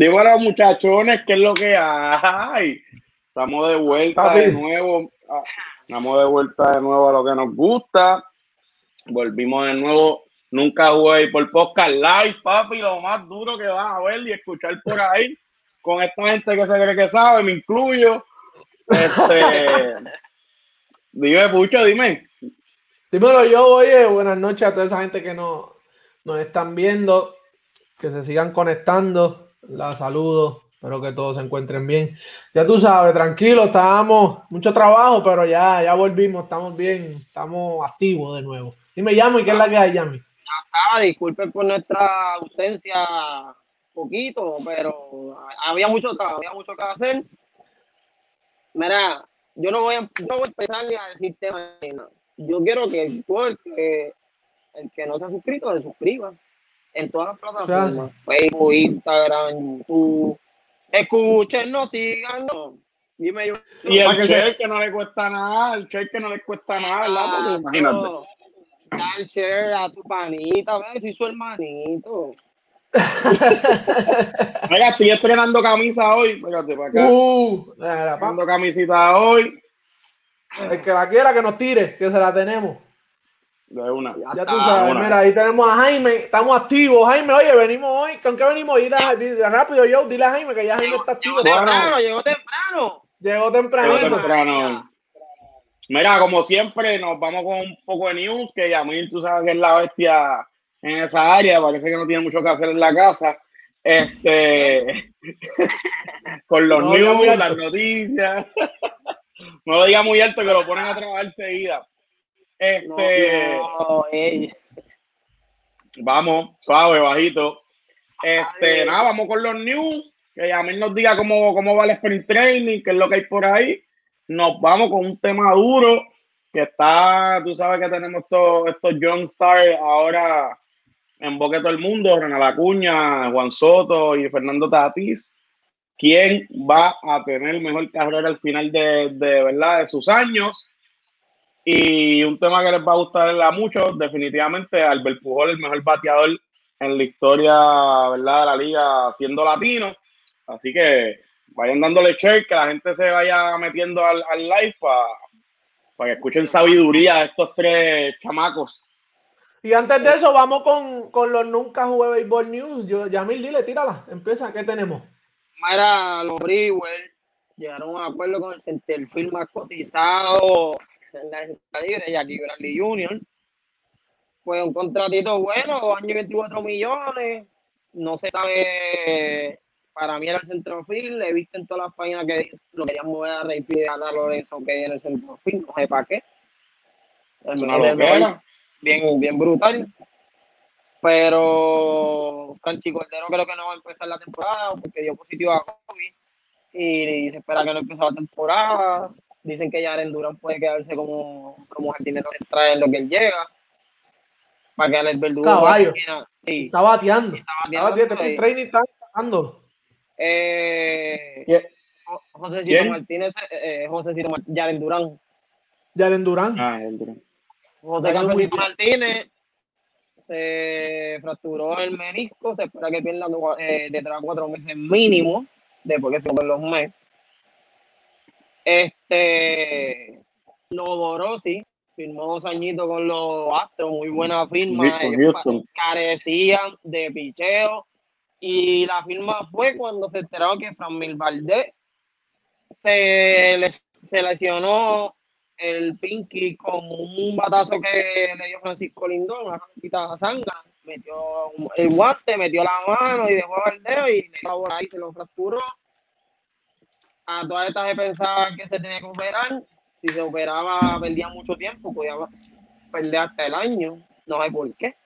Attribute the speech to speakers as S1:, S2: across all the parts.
S1: Digo a los muchachones qué es lo que hay. Estamos de vuelta de nuevo. Ah, estamos de vuelta de nuevo a lo que nos gusta. Volvimos de nuevo. Nunca jugué por podcast live, papi. Lo más duro que vas a ver y escuchar por ahí con esta gente que se cree que sabe, me incluyo. Este, dime, Pucho, dime.
S2: Dímelo yo, oye, buenas noches a toda esa gente que nos, nos están viendo, que se sigan conectando. La saludo, espero que todos se encuentren bien. Ya tú sabes, tranquilo, estábamos, mucho trabajo, pero ya, ya volvimos, estamos bien, estamos activos de nuevo. Dime, Yami, ¿qué es la que hay, Yami?
S3: Ya disculpen por nuestra ausencia poquito, pero había mucho, había mucho que hacer. Mira, yo no voy a, no voy a empezar a decir temas. Yo quiero que el, que el que no se ha suscrito se suscriba en todas las plataformas: Facebook, Instagram, YouTube. Escúchenos, síganos. Dime yo.
S1: Y el share que no le cuesta nada, el share que no le cuesta nada, ¿verdad? imagínate.
S3: Da share a tu panita, a ver si su hermanito.
S1: Oiga, estoy estrenando camisa hoy. Espérate, para acá. Uh, estrenando camisita hoy.
S2: El que la quiera que nos tire, que se la tenemos.
S1: De una.
S2: Ya, tú sabes, mira, ahí tenemos a Jaime, estamos activos. Jaime, oye, venimos hoy. ¿Con qué venimos? Dile, dile, rápido, yo, dile a Jaime que ya Jaime está activo.
S3: Llegó temprano, llegó temprano.
S2: Llegó temprano.
S1: Llegó temprano. Mira, como siempre, nos vamos con un poco de news, que Yamil, tú sabes que es la bestia en esa área, parece que no tiene mucho que hacer en la casa. Este, con los news, las noticias. no lo diga muy alto que lo ponen a trabajar enseguida. Este, vamos, suave, bajito. Este, nada, vamos con los news. Que Yamil nos diga cómo, cómo va el sprint training, qué es lo que hay por ahí. Nos vamos con un tema duro que está, tú sabes que tenemos estos, estos Young Stars ahora en boca de todo el mundo, Renan Acuña, Juan Soto y Fernando Tatis, quién va a tener mejor carrera al final de, de, ¿verdad? de sus años. Y un tema que les va a gustar a muchos, definitivamente, Albert Pujol, el mejor bateador en la historia ¿verdad? de la liga siendo latino. Así que vayan dándole share, que la gente se vaya metiendo al, al live para que escuchen sabiduría de estos tres chamacos
S2: y antes de eso, vamos con, con los Nunca Jugué Baseball News. Yo, Yamil, dile, tírala. Empieza, ¿qué tenemos?
S3: Mira, los Brewers llegaron a un acuerdo con el centerfield más cotizado en la libre, Jackie Bradley Jr. Fue un contratito bueno, y 24 millones. No se sabe, para mí era el centrofield. He visto en todas las páginas que lo querían mover a Rey a Lorenzo, que en el centrofield, no sé para qué. El, bien, bien brutal. Pero Franchi Cordero creo que no va a empezar la temporada porque dio positivo a COVID y se espera que no empiece la temporada. Dicen que Jaren Durán puede quedarse como, como jardinero central en lo que él llega. Para que Alex Verdugo.
S2: Caballo. Sí. Está bateando. Está bateando. Está training está
S3: bateando. Eh, José Cito Martínez, eh, José Cito Martínez, Jaren Durán.
S2: Jaren Durán.
S1: Ah, Jaren Durán.
S3: José Carlos Martínez se fracturó el menisco, se espera que pierda eh, detrás de cuatro meses mínimo, después que fue los meses. Este Loborosi firmó dos añitos con los Astros, muy buena firma. carecían de picheo. Y la firma fue cuando se enteró que Framil Valdés se, se lesionó el Pinky con un batazo que le dio Francisco Lindón, una cantita sangre, metió el guante, metió la mano y dejó el dedo y le por ahí, se lo fracturó. A todas estas se pensaba que se tenía que operar. Si se operaba, perdía mucho tiempo, podía perder hasta el año. No sé por qué.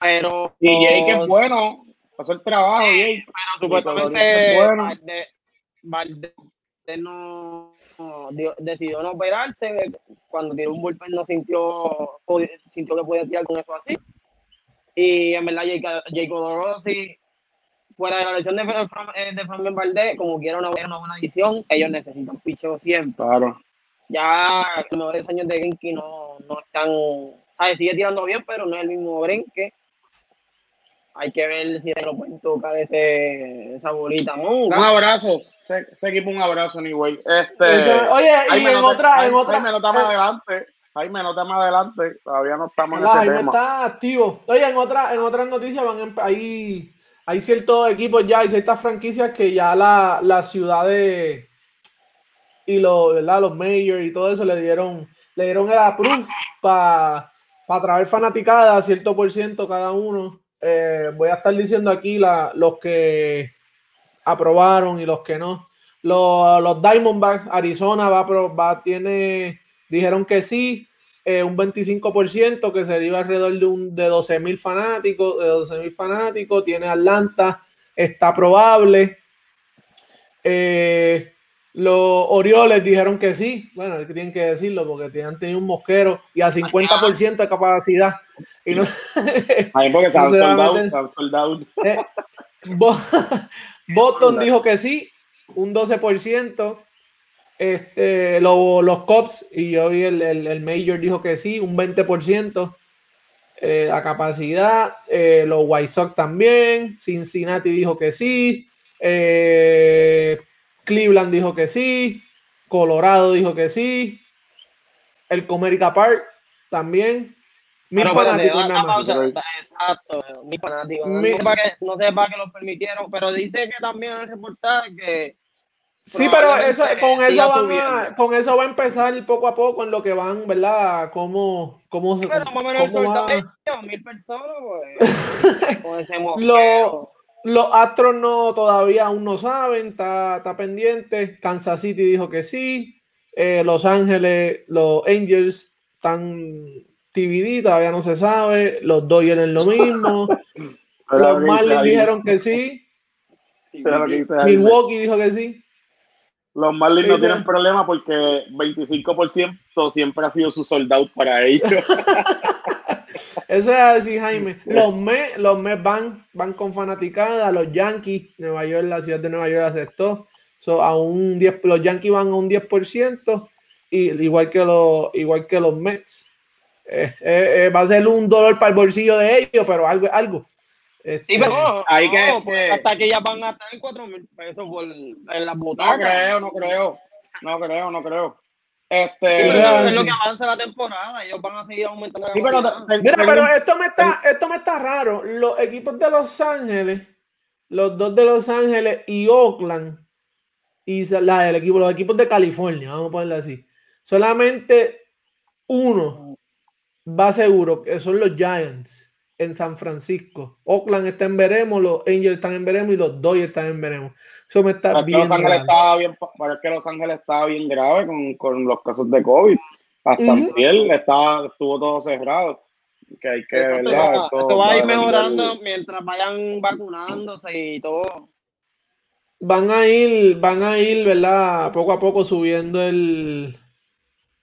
S3: Pero.
S1: Y Jake es bueno, hacer el trabajo, Jake.
S3: Pero supuestamente, bueno. No decidió no operarse. Cuando tiró un bullpen no sintió, sintió que podía tirar con eso así. Y en verdad, Jacob Rossi, fuera de la lesión de, eh, de Fran Valdés, como quiera una, una buena edición, ellos necesitan picheo siempre.
S1: Claro.
S3: Ya los mejores años de Genki no, no están, ¿sabes? Sigue tirando bien, pero no es el mismo Brenque. hay que ver si lo pueden tocar ese, esa bolita monga.
S1: Un abrazo, ese, equipo un abrazo, anyway. Este,
S2: oye, y en otra, en otra.
S1: me nota más adelante. Jaime, no más adelante, todavía no estamos en ese Jaime
S2: está activo. Oye, en, otra, en otras noticias van ahí hay ciertos equipos ya, hay ciertas franquicias que ya la, la ciudad de y los, ¿verdad? los mayors y todo eso le dieron, le dieron el approve para traer fanaticada, cierto por ciento cada uno. Eh, voy a estar diciendo aquí la, los que aprobaron y los que no. Los, los Diamondbacks, Arizona va, va, tiene, dijeron que sí, eh, un 25% que sería alrededor de, un, de 12 mil fanáticos, de 12 mil fanáticos, tiene Atlanta, está probable. Eh, los Orioles dijeron que sí, bueno, es que tienen que decirlo porque han tenido un mosquero y a 50% de capacidad. Y no,
S1: porque
S2: eh, Boston dijo que sí, un 12%. Este, los Cops, y yo vi el, el, Major dijo que sí, un 20% eh, a capacidad. Eh, los White Sox también. Cincinnati dijo que sí. Eh, Cleveland dijo que sí. Colorado dijo que sí. El Comerica Park también.
S3: Mi fanático Exacto, mi fanático. No, sé para qué, no sé para qué lo permitieron, pero dice que también en el reportaje que
S2: Sí, pero eso, con, eso van a, con eso va a empezar poco a poco en lo que van, ¿verdad? ¿Cómo, cómo, sí,
S3: pero cómo va... mil personas, pues, con ese los,
S2: los Astros no, todavía aún no saben, está, está pendiente. Kansas City dijo que sí. Eh, los Ángeles, los Angels están TBD, todavía no se sabe. Los Dodgers lo mismo. los Marlins dijeron que sí. Milwaukee dijo que sí.
S1: Los Marlins no tienen problema porque 25% siempre ha sido su soldado para ellos.
S2: Eso es así, Jaime. Los Mets, los van, van con fanaticada. Los Yankees, Nueva York, la ciudad de Nueva York aceptó. a un 10, los Yankees van a un 10%, y, igual, que los, igual que los Mets. Eh, eh, eh, va a ser un dolor para el bolsillo de ellos, pero algo, algo.
S3: Este, sí, pero hay que, pues, hasta que ya van a estar en 4 mil pesos por, en las botas.
S1: No creo, no creo. No creo, no creo. Este,
S3: es lo que avanza la temporada, ellos van a seguir aumentando. Sí,
S2: pero, Mira, pero esto me, está, esto me está raro. Los equipos de Los Ángeles, los dos de Los Ángeles y Oakland, y la, el equipo, los equipos de California, vamos a ponerlo así. Solamente uno va seguro, que son los Giants en San Francisco. Oakland está en veremos, los Angels están en veremos y los Dodgers están en veremos. Eso me está bien.
S1: Los Ángeles estaba bien, parece que Los Ángeles estaba bien grave con, con los casos de COVID. Hasta uh estaba, estuvo todo cerrado. Que hay que
S3: ¿verdad? Eso, va a ir mejorando mientras vayan vacunándose y todo.
S2: Van a ir, van a ir, ¿verdad? Poco a poco subiendo el.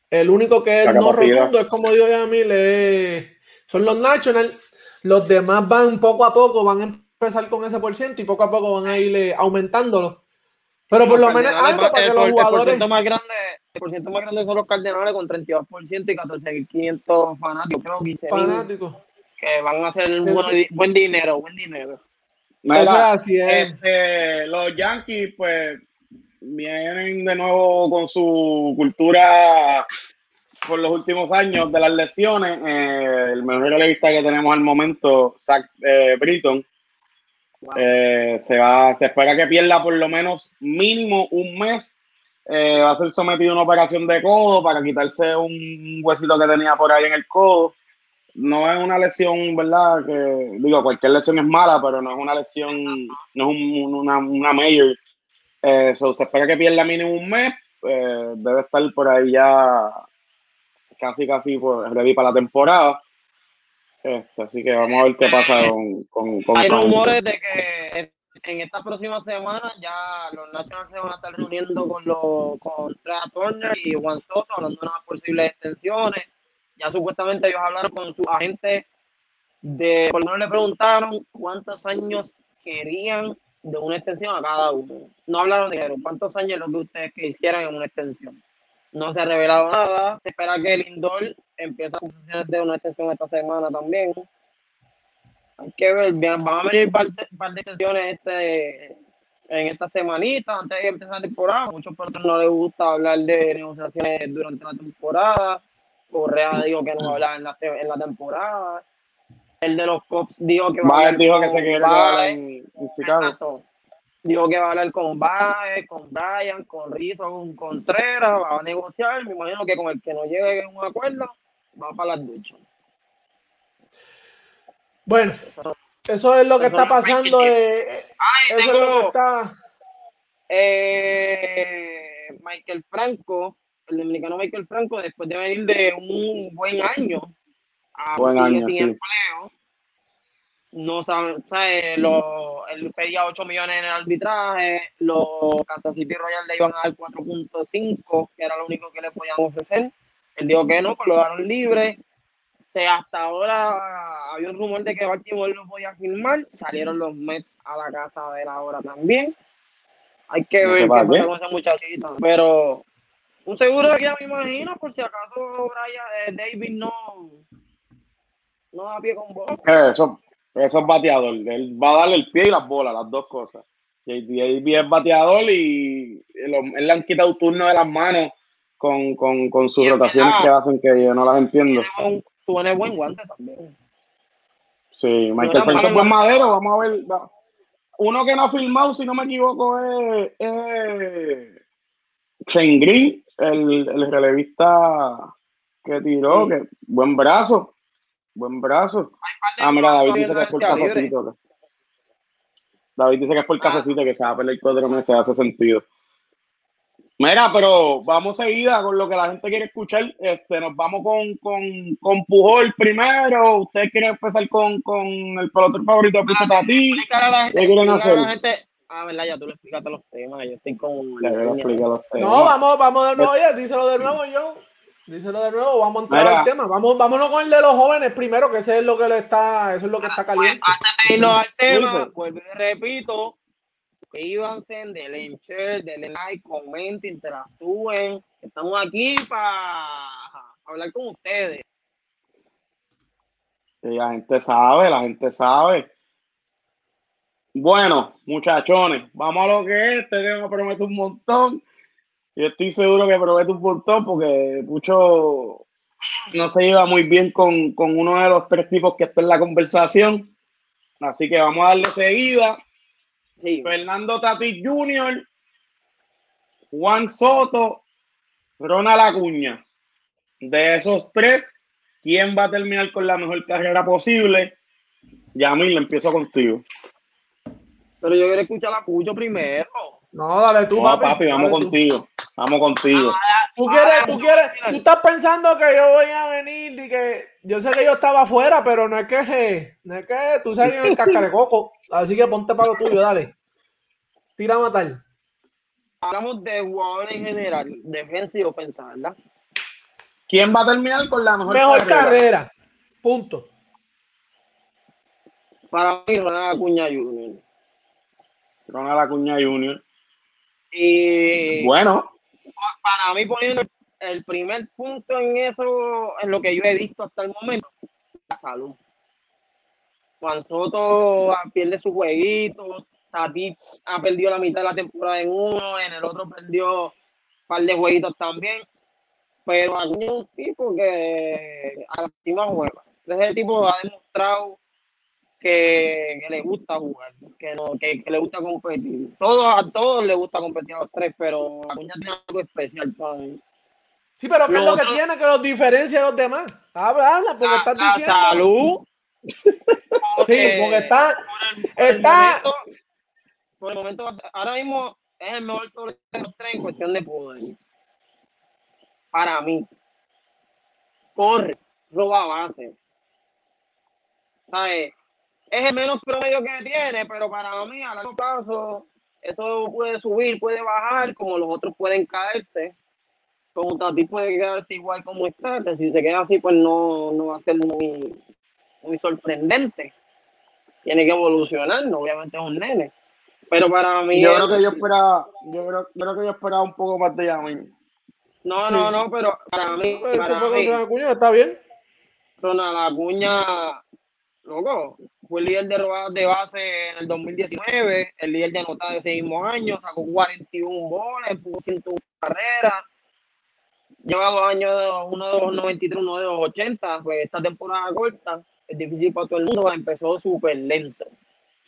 S2: El único que es no rotundo es como digo ya a mí, le, son los Nationals los demás van poco a poco, van a empezar con ese por ciento y poco a poco van a ir aumentándolo. Pero por lo menos algo para que los jugadores.
S3: El por más grande, el por ciento más grande son los Cardenales con 32% y 14.500 fanáticos, creo 15 fanáticos. Que van a hacer buen, dinero, buen dinero.
S1: así es. Este, los Yankees, pues, vienen de nuevo con su cultura por los últimos años de las lesiones. Eh, el mejor relevista que tenemos al momento, Zach eh, Britton, eh, se, va, se espera que pierda por lo menos mínimo un mes. va a ser sometido a una operación de codo para quitarse un huesito que tenía por ahí en el codo. No es una lesión, ¿verdad? Que digo, cualquier lesión es mala, pero no es una lesión, no es una, una mayor. se espera que pierda mínimo un mes. debe estar por ahí ya casi casi pues, ready para la temporada. Este, así que vamos a ver qué pasa con, con,
S3: Hay rumores de que en esta próxima semana ya los Nationals se van a estar reuniendo con los con Turner y Juan Soto hablando de unas posibles extensiones. Ya supuestamente ellos hablaron con su agente de por lo menos le preguntaron cuántos años querían de una extensión a cada uno. No hablaron de dinero, cuántos años lo que ustedes que hicieran en una extensión. No se ha revelado nada. Se espera que el Lindor empiece a de una extensión esta semana también. Hay que ver, van a venir un par, de sesiones este, en esta semanita antes de empezar la temporada. Muchos personas no les gusta hablar de negociaciones durante la temporada. Correa dijo que no va a hablar en la, en la temporada. El de los Cops dijo que
S1: va a hablar dijo que se quiere en, Chicago.
S3: Dijo que va a hablar con Baez, con Brian, con Rizzo, con Contreras, va a negociar. Me imagino que con el que no llegue a un acuerdo, va para las duchas.
S2: Bueno, eso es lo que está pasando. Eh, eso es lo que está.
S3: Eh, Michael Franco, el dominicano Michael Franco, después de venir de un buen año a buen año, sin empleo, no sabe, sabe lo, él pedía 8 millones en el arbitraje, los Kansas City Royals le iban a dar 4.5, que era lo único que le podían ofrecer. Él dijo que no, pues lo daron libre hasta ahora había un rumor de que Baltimore no podía firmar, salieron los Mets a la casa de la hora también. Hay que ver qué pasa con esa muchachita, pero un seguro de que ya me imagino, por si acaso Brian, eh, David no, no da pie con bola.
S1: Eh, eso, eso es bateador, él va a darle el pie y las bolas, las dos cosas. David es bateador y él, le han quitado turno de las manos con, con, con sus rotaciones que hacen que yo no las entiendo
S3: tú eres buen guante también.
S1: Sí, Michael Phelps es buen madero, vamos a ver. Uno que no ha filmado, si no me equivoco, es, Shane Green, el, el relevista que tiró, que buen brazo, buen brazo. Ah, mira, David dice que es por cafecito. David dice que es por cafecito que se va a pelear cuatro meses, hace sentido. Mira, pero vamos seguida con lo que la gente quiere escuchar. Este, nos vamos con, con, con Pujol primero. ¿Ustedes quieren empezar con, con el pelotero favorito de a ti?
S3: ¿Qué quieren hacer? Ah, verdad, ya tú le explicaste los temas. Yo estoy con.
S2: No, vamos, vamos de nuevo, ya. Díselo de nuevo, yo. Díselo de nuevo, vamos a entrar al tema. Vamos, vámonos con el de los jóvenes primero, que ese es lo que le está, eso es lo que está pues, caliente.
S3: Antes de irnos al tema, pues repito, Suscríbanse, denle share, denle like, comenten, interactúen. Estamos aquí para hablar con ustedes.
S1: la gente sabe, la gente sabe. Bueno, muchachones, vamos a lo que es. Este tema promete un montón. Yo estoy seguro que promete un montón porque mucho no se lleva muy bien con, con uno de los tres tipos que está en la conversación. Así que vamos a darle seguida. Fernando Tatis Jr., Juan Soto, Ronald Acuña. De esos tres, ¿quién va a terminar con la mejor carrera posible? Yamil, empiezo contigo.
S3: Pero yo quiero escuchar a Cucho primero.
S2: No, dale tú,
S1: no, papi. vamos contigo. Vamos contigo.
S2: Ah, tú quieres, tú quieres, tú estás pensando que yo voy a venir y que yo sé que yo estaba afuera, pero no es que, no es que tú sabes en el cascarecoco. Así que ponte para lo tuyo, dale. Tira a matar.
S3: Hablamos de jugadores en general, defensa y ofensa, ¿verdad?
S1: ¿Quién va a terminar con la mejor,
S2: mejor carrera? Punto.
S3: Para mí, Ronald Acuña Jr.
S1: Ronald Acuña Jr.
S3: Y
S1: bueno,
S3: para mí poniendo el primer punto en eso, en lo que yo he visto hasta el momento, la salud. Juan Soto pierde su jueguito, Tati ha perdido la mitad de la temporada en uno, en el otro perdió un par de jueguitos también, pero un tipo que a la última juega. Es el tipo ha demostrado que, le gusta jugar, que, no, que, le gusta competir. Todos, a todos les gusta competir a los tres, pero Acuña tiene algo especial para.
S2: Sí, pero ¿qué es lo que tiene que los diferencia de los demás? Habla, habla, porque estás diciendo.
S3: salud.
S2: sí, porque está. está
S3: por el momento, ahora mismo es el mejor de los tres en cuestión de poder. Para mí. Corre, roba base. ¿Sabes? Es el menos promedio que tiene, pero para mí a largo plazo eso puede subir, puede bajar, como los otros pueden caerse. Como Tati puede quedarse igual como está, si se queda así, pues no, no va a ser muy, muy sorprendente. Tiene que evolucionar, obviamente es un nene. Pero para mí.
S1: Yo creo que yo esperaba, yo creo, creo que yo esperaba un poco más de Yamin.
S3: No, no, no, pero para mí.
S2: Para mí Acuña está bien.
S3: Ronald Acuña loco, fue el líder de robadas de base en el 2019, el líder de anotadas de ese mismo año, sacó 41 goles, puso 101 carreras. Lleva dos años, uno de los 93, uno de los 80, pues esta temporada corta es difícil para todo el mundo, empezó súper lento,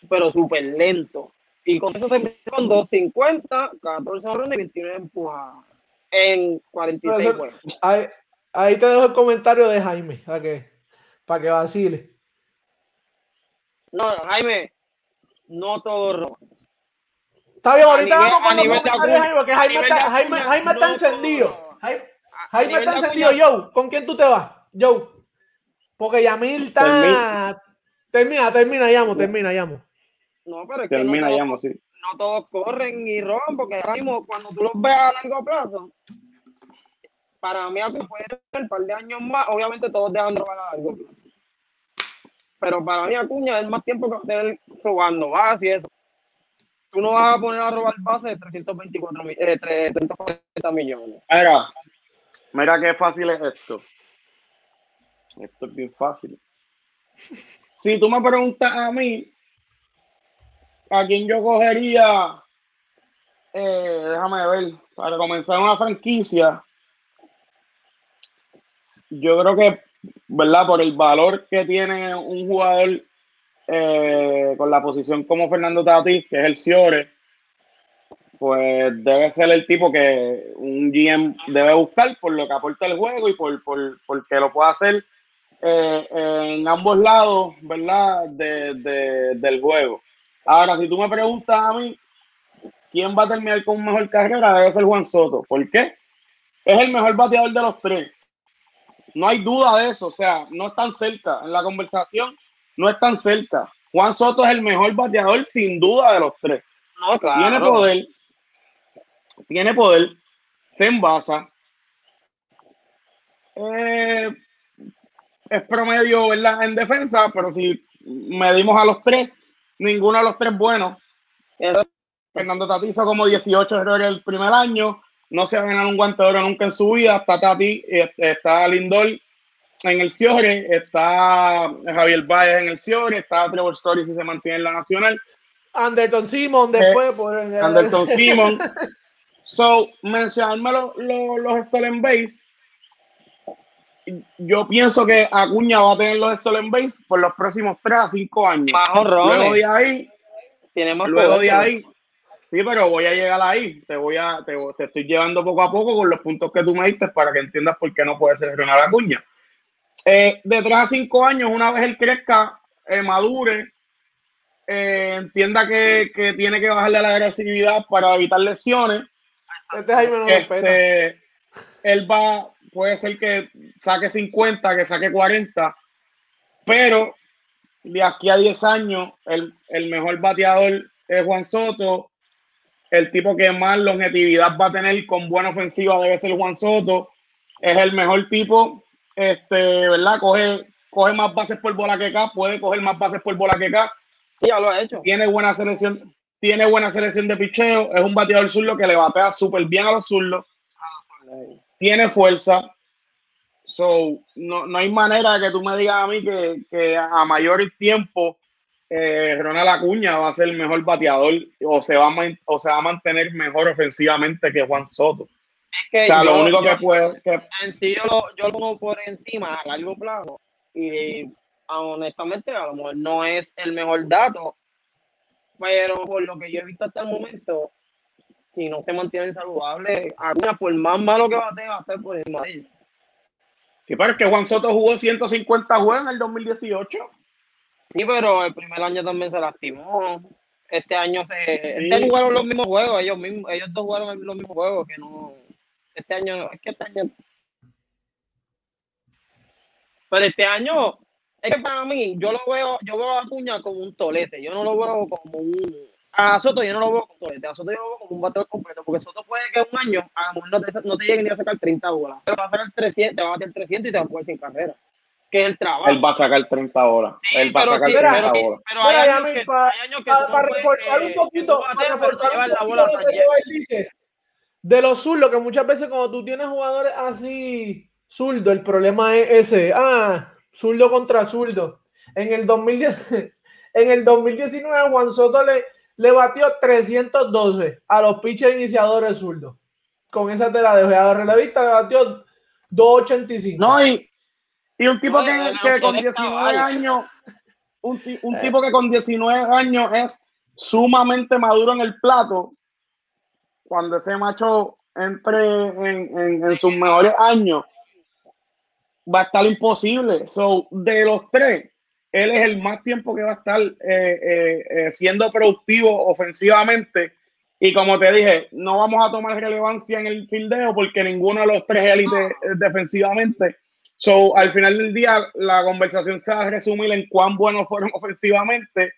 S3: pero súper lento. Y con eso se empezó con 250, 14 horas y 29 empujadas en 46 juegos.
S2: Ahí, ahí, te dejo el comentario de Jaime, para que, para que vacile.
S3: No, Jaime, no todo rojo.
S2: Está bien, ahorita vamos con los comentarios, Jaime, porque Jaime, está, Jaime, Jaime está encendido. Jaime, Jaime está encendido. Joe, ¿con quién tú te vas? Joe. Porque Yamil está. Termina, termina, llamo, termina, llamo.
S3: No, pero es que termina, no, llamo, sí. no todos corren y roban, porque ahora mismo, cuando tú los ves a largo plazo, para mí, puede ser un par de años más, obviamente todos dejan de robar a largo plazo. Pero para mí, Acuña es más tiempo que va robando base y eso. Tú no vas a poner a robar base de 324 eh, 340 millones.
S1: Mira, mira qué fácil es esto. Esto es bien fácil. Si tú me preguntas a mí, ¿a quién yo cogería? Eh, déjame ver, para comenzar una franquicia, yo creo que ¿verdad? Por el valor que tiene un jugador eh, con la posición como Fernando Tatis, que es el Ciore, pues debe ser el tipo que un GM debe buscar por lo que aporta el juego y por, por, que lo pueda hacer eh, en ambos lados, ¿verdad? del juego. Ahora, si tú me preguntas a mí, ¿quién va a terminar con mejor carrera? Debe ser Juan Soto. ¿Por qué? Es el mejor bateador de los tres. No hay duda de eso. O sea, no están cerca. En la conversación, no están cerca. Juan Soto es el mejor bateador, sin duda, de los tres. Tiene poder. Tiene poder. Se envasa. Eh, es promedio, ¿verdad? En defensa, pero si medimos a los tres, ninguno de los tres bueno. Fernando Tatizo como 18 errores el primer año no se ha ganado un guante de oro nunca en su vida. Está Tati, este, está Lindor en el Ciore, está Javier Valle en el Ciore, está Trevor Story si se mantiene en la nacional.
S2: Anderton Simon después por
S1: Anderton Simon. so, mencionarme los stolen base. Yo pienso que Acuña va a tener los stolen base por los próximos 3 a 5 años. luego de ahí, luego de ahí, Sí, pero voy a llegar ahí. Te voy a, te, estoy llevando poco a poco con los puntos que tú me diste para que entiendas por qué no puede ser Ronald Acuña. Eh, de tres a cinco años, una vez él crezca, eh, madure, eh, entienda que, tiene que bajarle la agresividad para evitar lesiones. Este, este él va, puede ser que saque 50, que saque 40, pero de aquí a 10 años, el, el mejor bateador es Juan Soto, el tipo que más longevidad va a tener con buena ofensiva debe ser Juan Soto. Es el mejor tipo, este, ¿verdad? Coge, coge más bases por bola que acá, puede coger más bases por bola que acá.
S3: Ya lo ha hecho.
S1: Tiene buena selección, tiene buena selección de picheo, es un bateador zurdo que le batea súper bien a los zurdos. Tiene fuerza. So, no, no hay manera de que tú me digas a mí que, que a mayor tiempo eh, Ronald Acuña va a ser el mejor bateador o se, va a, o se va a mantener mejor ofensivamente que Juan Soto.
S3: o sea, lo único que puede. En sí, yo lo, yo lo pongo por encima a largo plazo. Y honestamente, a lo mejor no es el mejor dato, pero por lo que yo he visto hasta el momento, si no se mantiene saludable, Acuña, por más malo que bate, va a estar por encima de ellos.
S1: Sí, pero es que Juan Soto jugó 150 juegos en el 2018.
S3: Sí, pero el primer año también se lastimó. Este año se. Este jugaron los mismos juegos, ellos mismos, ellos dos jugaron los mismos juegos, que no. Este año, es que este año. Pero este año, es que para mí, yo lo veo, yo veo a Acuña como un tolete, yo no lo veo como un. A Soto yo no lo veo como tolete, a Soto yo lo veo como un bateador completo, porque Soto puede que un año a lo mejor no te, no te llegue ni a sacar 30 bolas, te va a sacar 300, te va a bater 300 y te va a poder sin carrera que es el trabajo.
S1: Él va a sacar 30 horas. él va a sacar 30 horas.
S3: Pero, hay, años que, hay años que
S2: para, reforzar un poquito, para reforzar un poquito lo que él dice, de los zurdos, que muchas veces cuando tú tienes jugadores así zurdo, el problema es ese, ah, zurdo contra zurdo. En el, 2010, en el 2019, Juan Soto le, le batió 312 a los pitchers iniciadores zurdos. Con esa te la dejo. A relevista le batió 285.
S1: No, y, y un tipo que, que con 19 años, un, un eh. tipo que con 19 años es sumamente maduro en el plato, cuando ese macho entre en, en, sus mejores años, va a estar imposible. So, de los tres, él es el más tiempo que va a estar eh, eh, eh, siendo productivo ofensivamente. Y como te dije, no vamos a tomar relevancia en el fildeo porque ninguno de los tres élites defensivamente. So, al final del día, la conversación se va a resumir en cuán buenos fueron ofensivamente.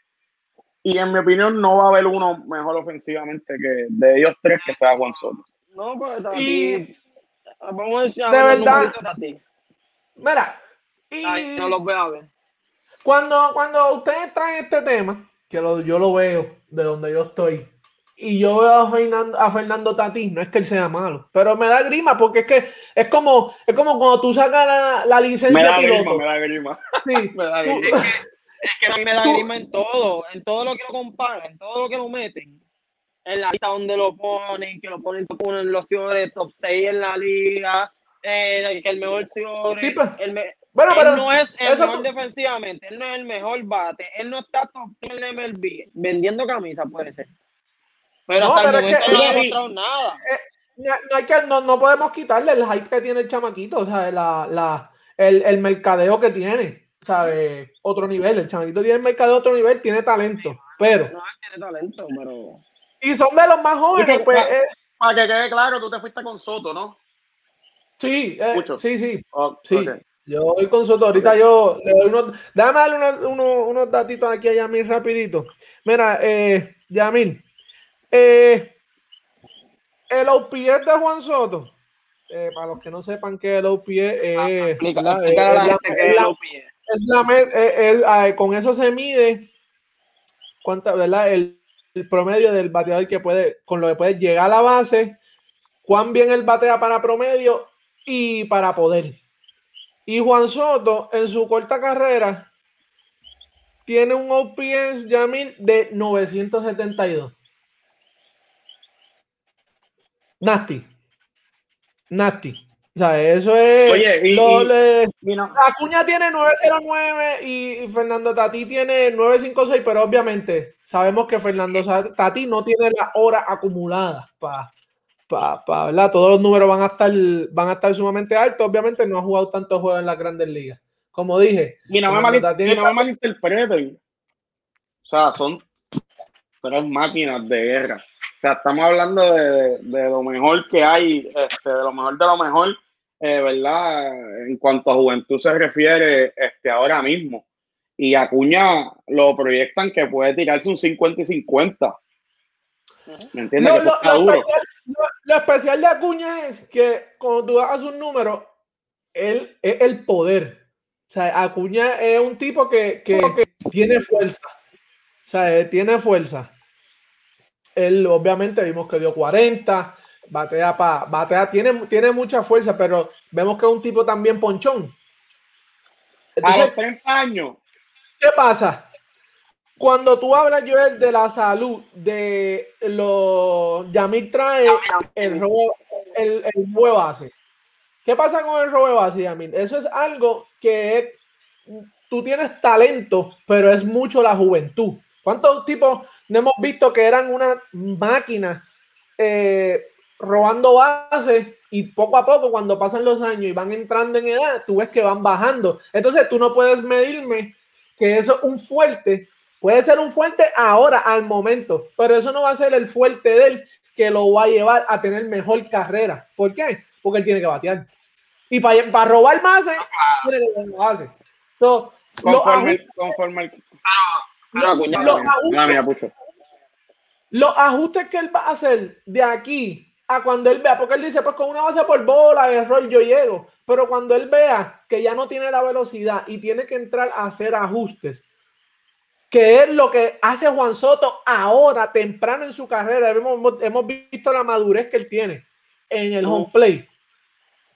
S1: Y en mi opinión, no va a haber uno mejor ofensivamente que de ellos tres que sea Juan Soto.
S3: No, pues y, vamos a decir,
S2: de verdad. Mira,
S3: y, no los voy a ver.
S2: Cuando, cuando ustedes traen este tema, que yo lo veo de donde yo estoy, y yo veo a Fernando, a Fernando Tati, no es que él sea malo, pero me da grima porque es que es como, es como cuando tú sacas la, la licencia
S1: me da Grima, me da grima.
S3: Sí, me da grima. Es, que, es que a mí me da grima en todo, en todo lo que lo comparan, en todo lo que lo meten. En la lista donde lo ponen, que lo ponen, ponen los señores top 6 en la liga, eh, que el mejor señor, sí, pues. el me, bueno, pero no es el mejor defensivamente, él no es el mejor bate, él no está top en el MLB, vendiendo camisas puede ser. Pero no, hasta el momento no ha demostrado nada.
S2: Eh, no, hay que, no, no, podemos quitarle el hype que tiene el chamaquito, o sea, la, la, el, el mercadeo que tiene, ¿sabe? Otro nivel, el chamaquito tiene el mercadeo otro nivel, tiene talento, pero...
S3: No, tiene talento, pero...
S2: Y son de los más jóvenes, pues...
S1: Para, eh, para que quede claro, tú te fuiste con Soto, ¿no?
S2: Sí, eh, sí, sí. sí. Yo voy con Soto. Ahorita yo le doy unos. Déjame darle unos, unos, unos, datitos aquí a Yamil rapidito. Mira, eh, Yamil. Eh, el OPS de Juan Soto. Eh, para los que no sepan qué es el OPS, eh, es la, con eso se mide cuánta, ¿verdad? El, el, promedio del bateador que puede, con lo que puede llegar a la base, cuán bien el batea para promedio y para poder. Y Juan Soto, en su corta carrera, tiene un OPS Yamil de 972. Nasty. Nasty. O sea, eso es.
S1: Oye, y,
S2: Acuña tiene 909 y Fernando Tati tiene 956, pero obviamente sabemos que Fernando Tati no tiene la hora acumulada para todos los números van a estar van a estar sumamente altos. Obviamente no ha jugado tantos juegos en las grandes ligas. Como dije.
S1: Y no me, malinterpreten. O sea, son tres máquinas de guerra. Sea, estamos hablando de, lo mejor que hay, este, de lo mejor de lo mejor, eh, ¿verdad? En cuanto a juventud se refiere este, ahora mismo. Y Acuña lo proyectan que puede tirarse un 50 y 50.
S2: ¿Me entiendes? lo, especial, de Acuña es que cuando tú hagas un número, él es el poder. O sea, Acuña es un tipo que, tiene fuerza. O sea, tiene fuerza. Él obviamente vimos que dio 40, batea para, batea, tiene, tiene mucha fuerza, pero vemos que es un tipo también ponchón.
S1: Entonces, a 30 años.
S2: ¿Qué pasa? Cuando tú hablas, Joel, de la salud, de los. Yamil trae el robo, el, el base. ¿Qué pasa con el robo base, Yamil? Eso es algo que tú tienes talento, pero es mucho la juventud. ¿Cuántos tipos no hemos visto que eran una máquina eh, robando bases y poco a poco, cuando pasan los años y van entrando en edad, tú ves que van bajando? Entonces tú no puedes medirme que eso es un fuerte Puede ser un fuerte ahora, al momento, pero eso no va a ser el fuerte de él que lo va a llevar a tener mejor carrera. ¿Por qué? Porque él tiene que batear. Y para, para robar más, tiene que lo hace. So,
S1: conforme, conforme
S2: los ajustes que él va a hacer de aquí a cuando él vea, porque él dice, pues con una base por bola, error, yo llego. Pero cuando él vea que ya no tiene la velocidad y tiene que entrar a hacer ajustes, que es lo que hace Juan Soto ahora, temprano en su carrera. Hemos, hemos visto la madurez que él tiene en el home play,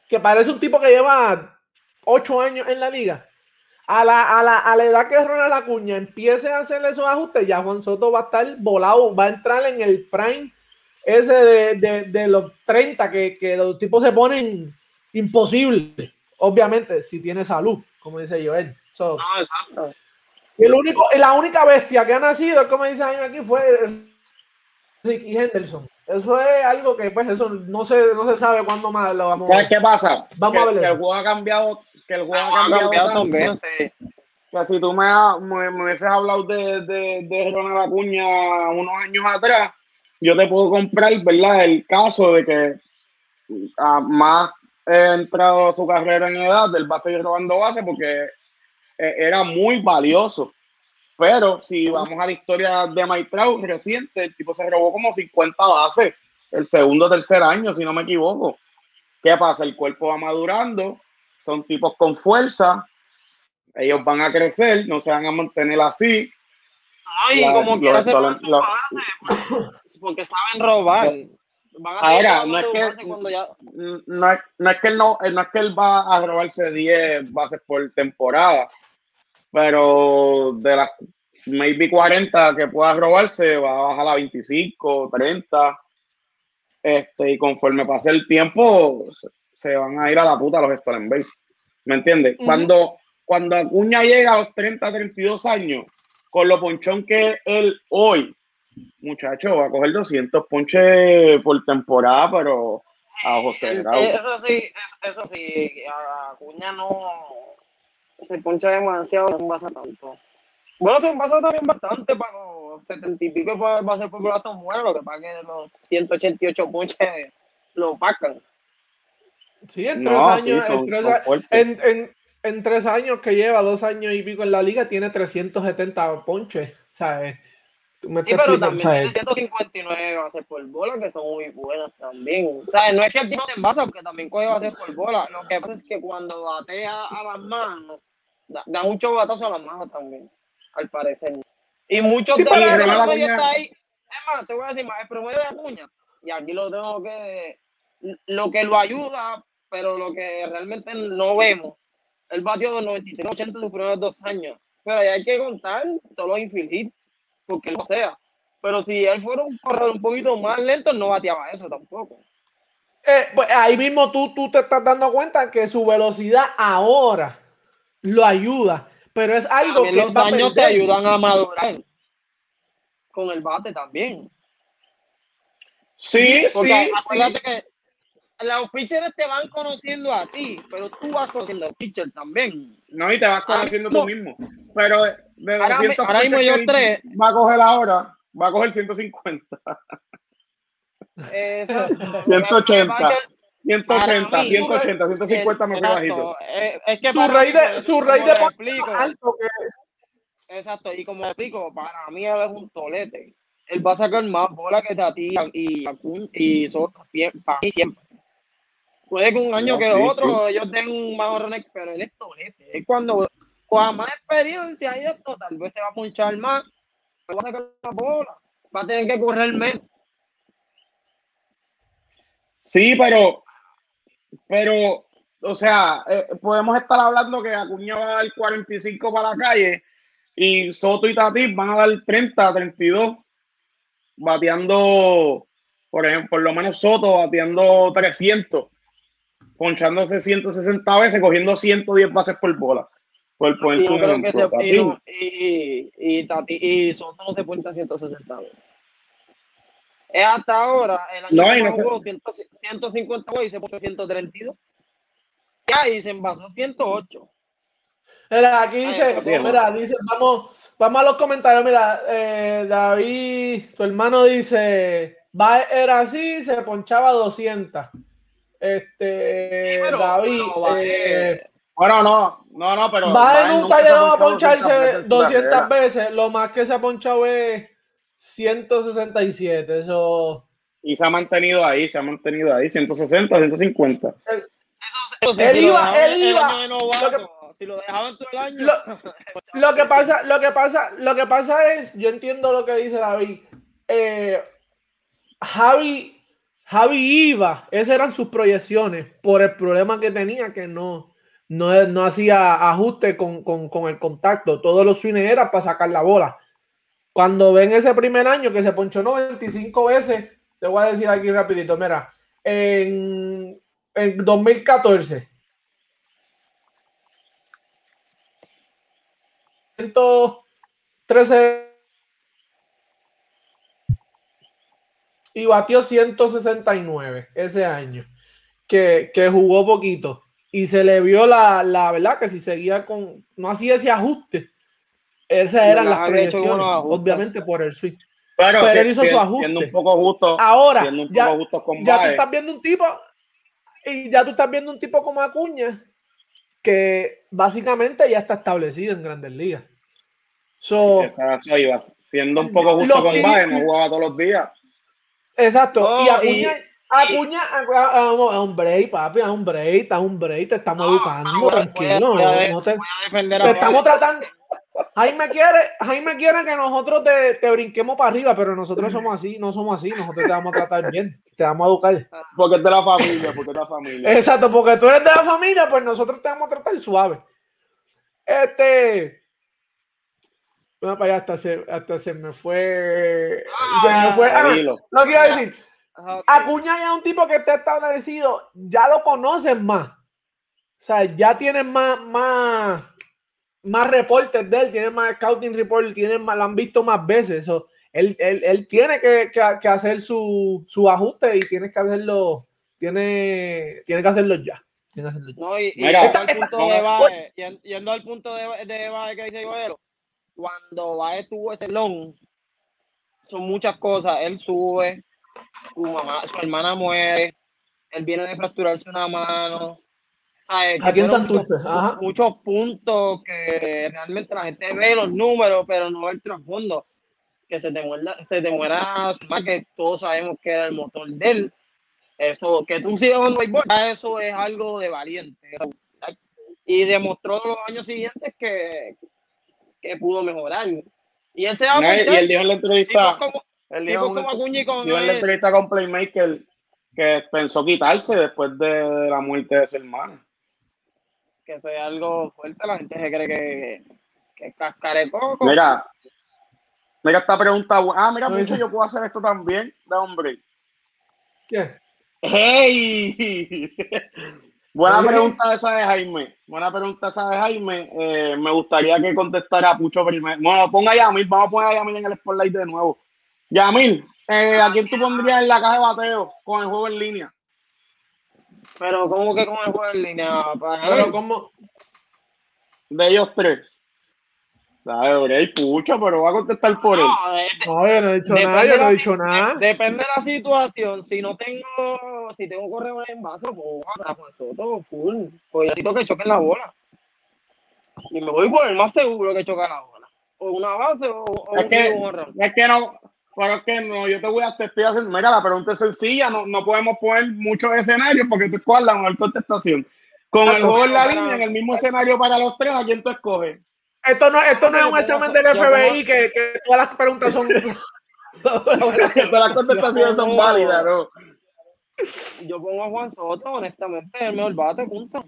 S2: que parece un tipo que lleva ocho años en la liga. A la, a la, a la edad que Ronald Acuña empiece a hacer esos ajustes, ya Juan Soto va a estar volado, va a entrar en el prime ese de, de, de los 30 que, que, los tipos se ponen imposible, obviamente, si tiene salud, como dice Joel. So, no, exacto. Y el único, la única bestia que ha nacido, como dice aquí, fue Ricky Henderson. Eso es algo que, pues, eso no se, no se sabe cuándo más lo vamos
S1: ¿Sabes qué pasa?
S2: Vamos
S1: que,
S2: a ver.
S1: El juego ha cambiado, que el juego ha cambiado, cambiado también. Sí. Que si tú me, me, me hubieses hablado de, de, de Ronald Acuña unos años atrás, yo te puedo comprar, ¿verdad? El caso de que a más he entrado a su carrera en edad, él va a seguir robando base porque era muy valioso. Pero si vamos a la historia de Maitrao reciente, el tipo se robó como 50 bases el segundo o tercer año, si no me equivoco. ¿Qué pasa? El cuerpo va madurando, son tipos con fuerza, ellos van a crecer, no se van a mantener así.
S3: Ay, como quiera hacer porque saben robar.
S1: Ahora, no es, que, ya... no, es, no, es que él no, no es que él va a robarse 10 bases por temporada, pero de las maybe 40 que pueda robarse, va a bajar a 25, 30. Este, y conforme pase el tiempo, se, van a ir a la puta los stolen base. ¿Me entiendes? Cuando, cuando Acuña llega a los 30, 32 años, con lo ponchón que él hoy, muchacho, va a coger 200 ponches por temporada, pero a José
S3: Eso sí, eso sí, Acuña no se poncha demasiado, no pasa tanto. Bueno, se pasa también bastante para los 70 y pico va a ser por corazón muero, lo que pasa que los 188 ponches lo pacan.
S2: Sí, en tres años, en, tres, en, en, en, tres años que lleva, dos años y pico en la liga, tiene 370 ponches. ¿sabes?
S3: sí, pero también tiene 159 bases por bola, que son muy buenas también. O sea, no es que el tipo se envasa, porque también coge bases por bola. Lo que pasa es que cuando batea a las manos, da, da mucho batazo a las manos también, al parecer. Y muchos sí, de promedio está ahí. Es más, te voy a decir más, el promedio de Acuña, y aquí lo tengo que. Lo que lo ayuda, pero lo que realmente no vemos, el batió de 93, 80 en los primeros dos años. Pero ahí hay que contar todos los infield porque no sea. Pero si él fuera un corredor un poquito más lento, no bateaba eso tampoco.
S2: Eh, pues ahí mismo tú, tú te estás dando cuenta que su velocidad ahora lo ayuda, pero es algo
S3: que los años te ayudan a madurar con el bate también.
S1: Sí,
S3: porque
S1: sí,
S3: acuérdate que los pitchers te van conociendo a ti, pero tú vas conociendo al pitcher también.
S1: No, y te vas conociendo tú mismo. Pero de
S3: ahora, ahora mismo yo tres.
S1: Va a coger ahora, va a coger 150.
S3: Eso,
S1: 180. 180, 180, 150 me bajito.
S3: Es que
S2: su rey de, su rey de
S3: alto que... Exacto, y como explico, para mí él es un tolete. Él va a sacar más bola que Tati y y Soto, para mí siempre. Puede que un año no, que sí, otro sí. ellos den un más pero él es tolete. Es cuando con más experiencia y esto, tal vez se va a punchar más, va a sacar la bola, va a tener que correr menos.
S1: Sí, pero, pero, o sea, eh, podemos estar hablando que Acuña va a dar 45 para la calle y Soto y Tatis van a dar 30, 32, bateando, por ejemplo, por lo menos Soto bateando 300, ponchándose 160 veces, cogiendo 110 bases por bola. Por
S3: creo que se, y, no, y, y, Tati, y Soto no se poncha 160 veces. Es hasta ahora, el año no, no jugó 100, 150 y se puso 132. Ya, y se envasó 108.
S2: Mira, aquí dice, Ay, mira, dice, vamos, vamos a los comentarios. Mira, eh, David, tu hermano dice, va, era así, se ponchaba 200. Este, pero, David,
S1: pero, eh, bueno, no, no, no, pero.
S2: Va en un taller va a poncharse 200 veces, lo más que se ha ponchado es 167. Eso.
S1: Y se ha mantenido ahí, se ha mantenido ahí, 160, 150.
S3: Eso, eso, él
S2: si iba, él iba.
S3: Lo que, si lo dejaban todo el año.
S2: Lo, lo, que pasa, lo que pasa, lo que pasa es, yo entiendo lo que dice David. Eh, Javi, Javi iba, esas eran sus proyecciones por el problema que tenía que no no, no hacía ajuste con, el contacto. Todos los swings eran para sacar la bola. Cuando ven ese primer año que se ponchó 95 veces, te voy a decir aquí rapidito, mira, en, en 2014. 113 y batió 169 ese año, que, que jugó poquito y se le vio la, la verdad que si seguía con, no hacía ese ajuste, esas eran las proyecciones, obviamente por el swing.
S1: Pero, él hizo su ajuste. Un poco justo,
S2: Ahora, ya, ya tú estás viendo un tipo, y ya tú estás viendo un tipo como Acuña, que básicamente ya está establecido en Grandes Ligas.
S1: So, iba. Siendo un poco justo con Baez, no jugaba todos los días.
S2: Exacto. y Acuña, Acuña, a, un break, papi, a un break, a un break, te estamos educando, tranquilo. no, te, te estamos tratando. Jaime quiere, Jaime quiere que nosotros te, te, brinquemos para arriba, pero nosotros somos así, no somos así, nosotros te vamos a tratar bien, te vamos a educar.
S1: Porque es de la familia, porque es de la familia.
S2: Exacto, porque tú eres de la familia, pues nosotros te vamos a tratar suave. Este. Bueno, para allá hasta se, hasta se me fue. se me fue. Ah, lo quiero decir. Acuña ya es un tipo que está establecido, ya lo conocen más. O sea, ya tienen más, más, más reportes de él, tienen más scouting report, tienen más, lo han visto más veces. él, él, él, tiene que, que, hacer su, su, ajuste y tiene que hacerlo, tiene, tiene que hacerlo ya. Tiene que hacerlo ya.
S3: No, y, yendo, al punto de Bae, yendo al punto de, de Bae que dice cuando Bae tuvo ese long, son muchas cosas. Él sube, su, mamá, su hermana muere, él viene de fracturarse una mano.
S2: Aquí en Santurce.
S3: Muchos, puntos que realmente la gente ve los números, pero no el trasfondo. Que se te muera, se te muera, que todos sabemos que era el motor de él. Eso, que tú sigas jugando béisbol, eso es algo de valiente. Y demostró los años siguientes que, que pudo mejorar. Y él se
S1: y él dijo en la entrevista, él dijo, como con la entrevista con Playmaker que pensó quitarse después de, la muerte de su hermano.
S3: Que eso es algo fuerte, la gente se cree que, que es poco.
S1: Mira, mira esta pregunta. Ah, mira, mucho yo puedo hacer esto también. Da hombre.
S2: ¿Qué?
S1: ¡Hey! Buena pregunta esa de Jaime. Buena pregunta esa de Jaime. Eh, me gustaría que contestara Pucho primero. Bueno, ponga a Yamil. Vamos a poner a Yamil en el spotlight de nuevo. Yamil, eh, ¿a quién tú pondrías en la caja de bateo con el juego en línea?
S3: Pero, ¿cómo que con el juego en línea?
S2: Pero, ¿cómo?
S1: De ellos tres. Dale, pucha, pero va a contestar por él.
S2: No, yo no he dicho nada, yo no he dicho nada.
S3: Depende de la situación. Si no tengo, si tengo correo en base, pues a Juan Soto, full. Pues necesito que choquen la bola. Y me voy por el más seguro que choca la bola. O una base o,
S1: o es que, Es que no, pero es que no, yo te voy a te estoy haciendo. Mira, la pregunta es sencilla, no, no podemos poner muchos escenarios porque tú escoges la mejor contestación. Con el juego en la línea, en el mismo escenario para los tres, ¿a quién tú escoges?
S2: Esto no, esto no es un examen del FBI que, que todas las preguntas son.
S1: todas las contestaciones son válidas, ¿no?
S3: Yo pongo a Juan Soto, honestamente, el mejor bate, punto.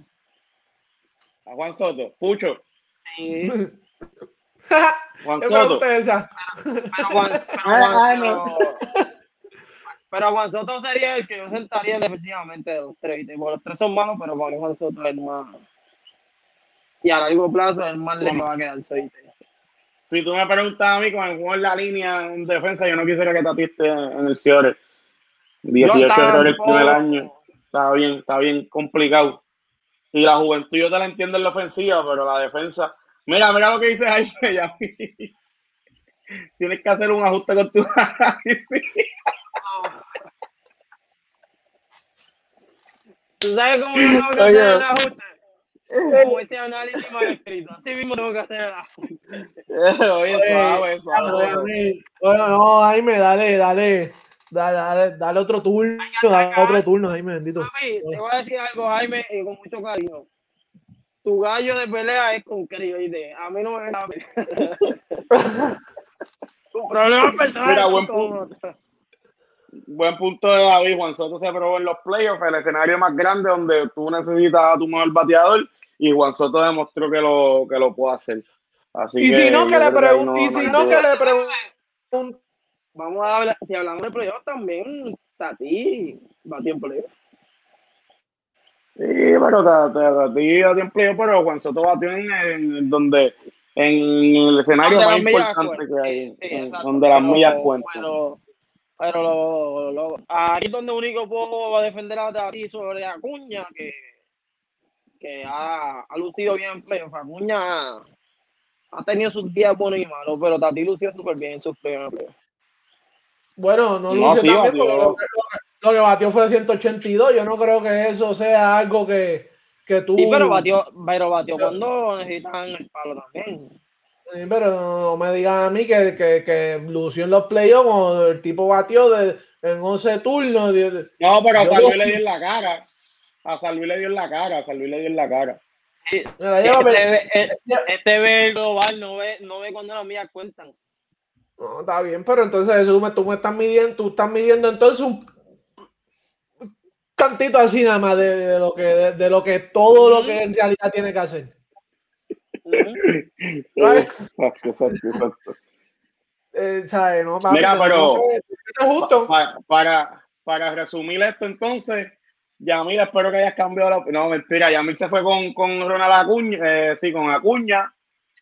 S1: A Juan Soto, Pucho.
S3: Sí.
S1: Juan Soto.
S3: Pero, Juan, pero, Juan Soto sería el que yo sentaría defensivamente de los tres. los tres son malos, pero para Juan Soto es el más. Y a largo plazo el más le va a quedar
S1: Si tú me preguntas a mí con el juego en la línea en defensa, yo no quisiera que te atiste en el Ciore. 18 de febrero el primer año. Está bien, está bien complicado. Y la juventud yo te la entiendo en la ofensiva, pero la defensa Mira, mira lo que dice Jaime. Ya. Tienes que hacer un ajuste con tu análisis.
S3: ¿Tú sabes cómo yo que hacer el ajuste? Como ese análisis mal escrito. Así mismo tengo que hacer el.
S1: Oye, suave, suave.
S2: Bueno, no, Jaime, dale, dale. Dale, dale, dale otro turno, dale otro turno, Jaime, bendito.
S3: Papi, te voy a decir algo, Jaime, y con mucho cariño tu gallo de pelea es con Crio y a mí no me da Tu problema personal.
S1: Mira, buen, punto, buen punto de David. Juan Soto se probó en los playoffs, el escenario más grande donde tú necesitas a tu mejor bateador y Juan Soto demostró que lo, que lo puede hacer. Así
S2: y
S1: si
S2: no, que le pregunto, y si no, que le pregunto.
S3: Vamos a hablar, si hablamos de playoff también, Tati batió en playoff.
S1: Sí, pero Tati batió en playoff, pero Juan Soto batió en, en donde en el escenario más importante que hay, donde las millas cuentan.
S3: Pero, pero lo, lo, aquí es donde único puedo defender a Tati sobre Acuña, que, que ha, ha lucido bien en playoff. Acuña ha tenido sus días buenos y malos, pero Tati lució súper bien en sus playoffs.
S2: Bueno, no, lució sí, también, lo, que, lo, que batió fue 182. Yo no creo que eso sea algo que, que tú.
S3: Sí, pero batió, pero batió cuando necesitan el palo también.
S2: Sí, pero no me digan a mí que, que, que lució en los playoffs como el tipo batió de, en 11 turnos.
S1: no, pero a San Luis le dio en la cara. A San Luis le dio en la cara. A San Luis le dio en la cara.
S3: Sí, este, este, este, ve global, no ve, no ve cuando las mías cuentan.
S2: No, está bien, pero entonces eso tú me estás midiendo, tú estás midiendo entonces un cantito así nada más de, de lo que de, lo que todo lo que en realidad tiene que hacer.
S1: exacto, exacto, exacto.
S2: Eh, ¿sabes? No,
S1: Mira, pero justo. Para, para, para resumir esto entonces, Yamil, espero que hayas cambiado la No, mentira, Yamil se fue con, con Ronald Acuña, eh, sí, con Acuña.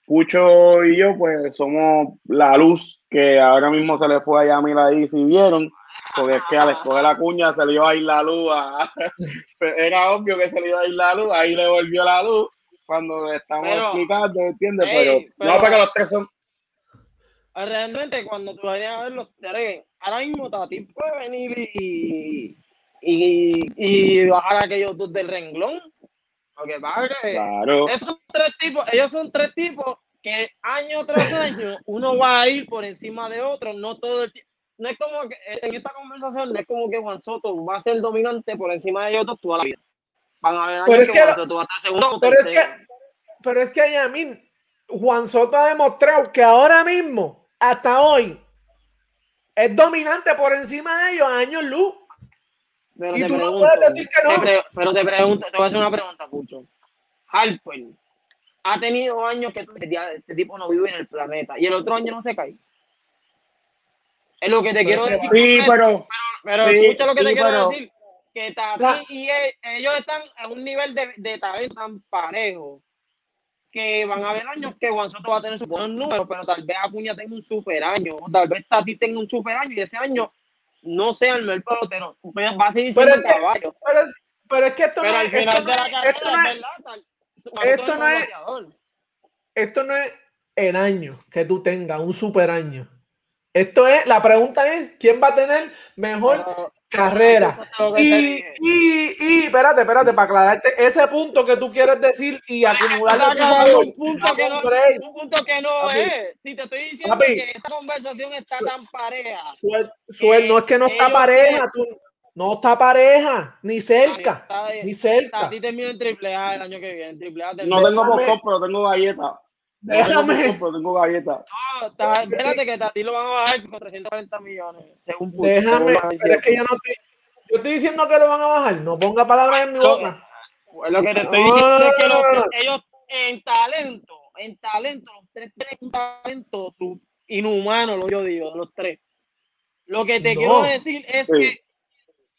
S1: Pucho y yo, pues somos la luz que ahora mismo se le fue a Yamil ahí, si vieron, porque es que al escoger la cuña se le iba a ir la luz. Era obvio que se le iba a ir la luz, ahí le volvió la luz cuando estamos explicando, ¿entiendes? pero, no, para que los tres son.
S3: Realmente, cuando tú vayas a ver los tres, ahora mismo Tati puede venir y, y, y bajar a aquellos dos del renglón. Porque claro. esos tres tipos, ellos son tres tipos que año tras año uno va a ir por encima de otro, no todo el tiempo. No es como que en esta conversación no es como que Juan Soto va a ser dominante por encima de ellos toda la vida. Van a ver
S2: pero es que, Juan Soto va a estar segundo pero es que, pero es que Yamin, Juan Soto ha demostrado que ahora mismo, hasta hoy, es dominante por encima de ellos a años luz.
S3: Pero y tú pregunto, no puedes decir que no. Te pero te pregunto, te voy a hacer una pregunta, Pucho. Harper ha tenido años que este tipo no vive en el planeta y el otro año no se cae. Es lo que te quiero decir.
S1: Sí, pero,
S3: pero, escucha lo que te quiero decir. Que Tati y ellos están a un nivel de, de talento tan parejo que van a haber años que Juan Soto va a tener su buenos números, pero tal vez Acuña tenga un super año, o tal vez Tati tenga un super año y ese año no sea el mejor pelotero. Va a seguir siendo
S2: pero caballo. pero, pero, es que esto
S3: pero
S2: no
S3: al final de la carrera es verdad
S2: esto no es, esto no es el año que tú tengas, un super año. Esto es, la pregunta es, ¿quién va a tener mejor carrera? Y, y, y, espérate, espérate, para aclararte ese punto que tú quieres decir y acumular
S3: un punto que no, un punto que no es. Si te estoy diciendo que esta conversación está tan pareja.
S2: Suel, no es que no está pareja, tú, no está pareja, ni cerca, ni cerca.
S3: A ti termino en triple A el año que viene. Triple A
S1: no tengo popcorn, pero tengo galleta.
S2: Déjame.
S1: No, pero tengo galleta.
S3: No, está, espérate que a ti lo van a bajar con 340 millones. Según
S2: Déjame, pero es que yo no estoy, yo estoy diciendo que lo van a bajar. No ponga palabras en mi boca.
S3: Pues lo que te estoy diciendo es que los, ellos en talento, en talento, los tres tienen un talento inhumano, lo yo digo, los tres. Lo que te quiero decir es que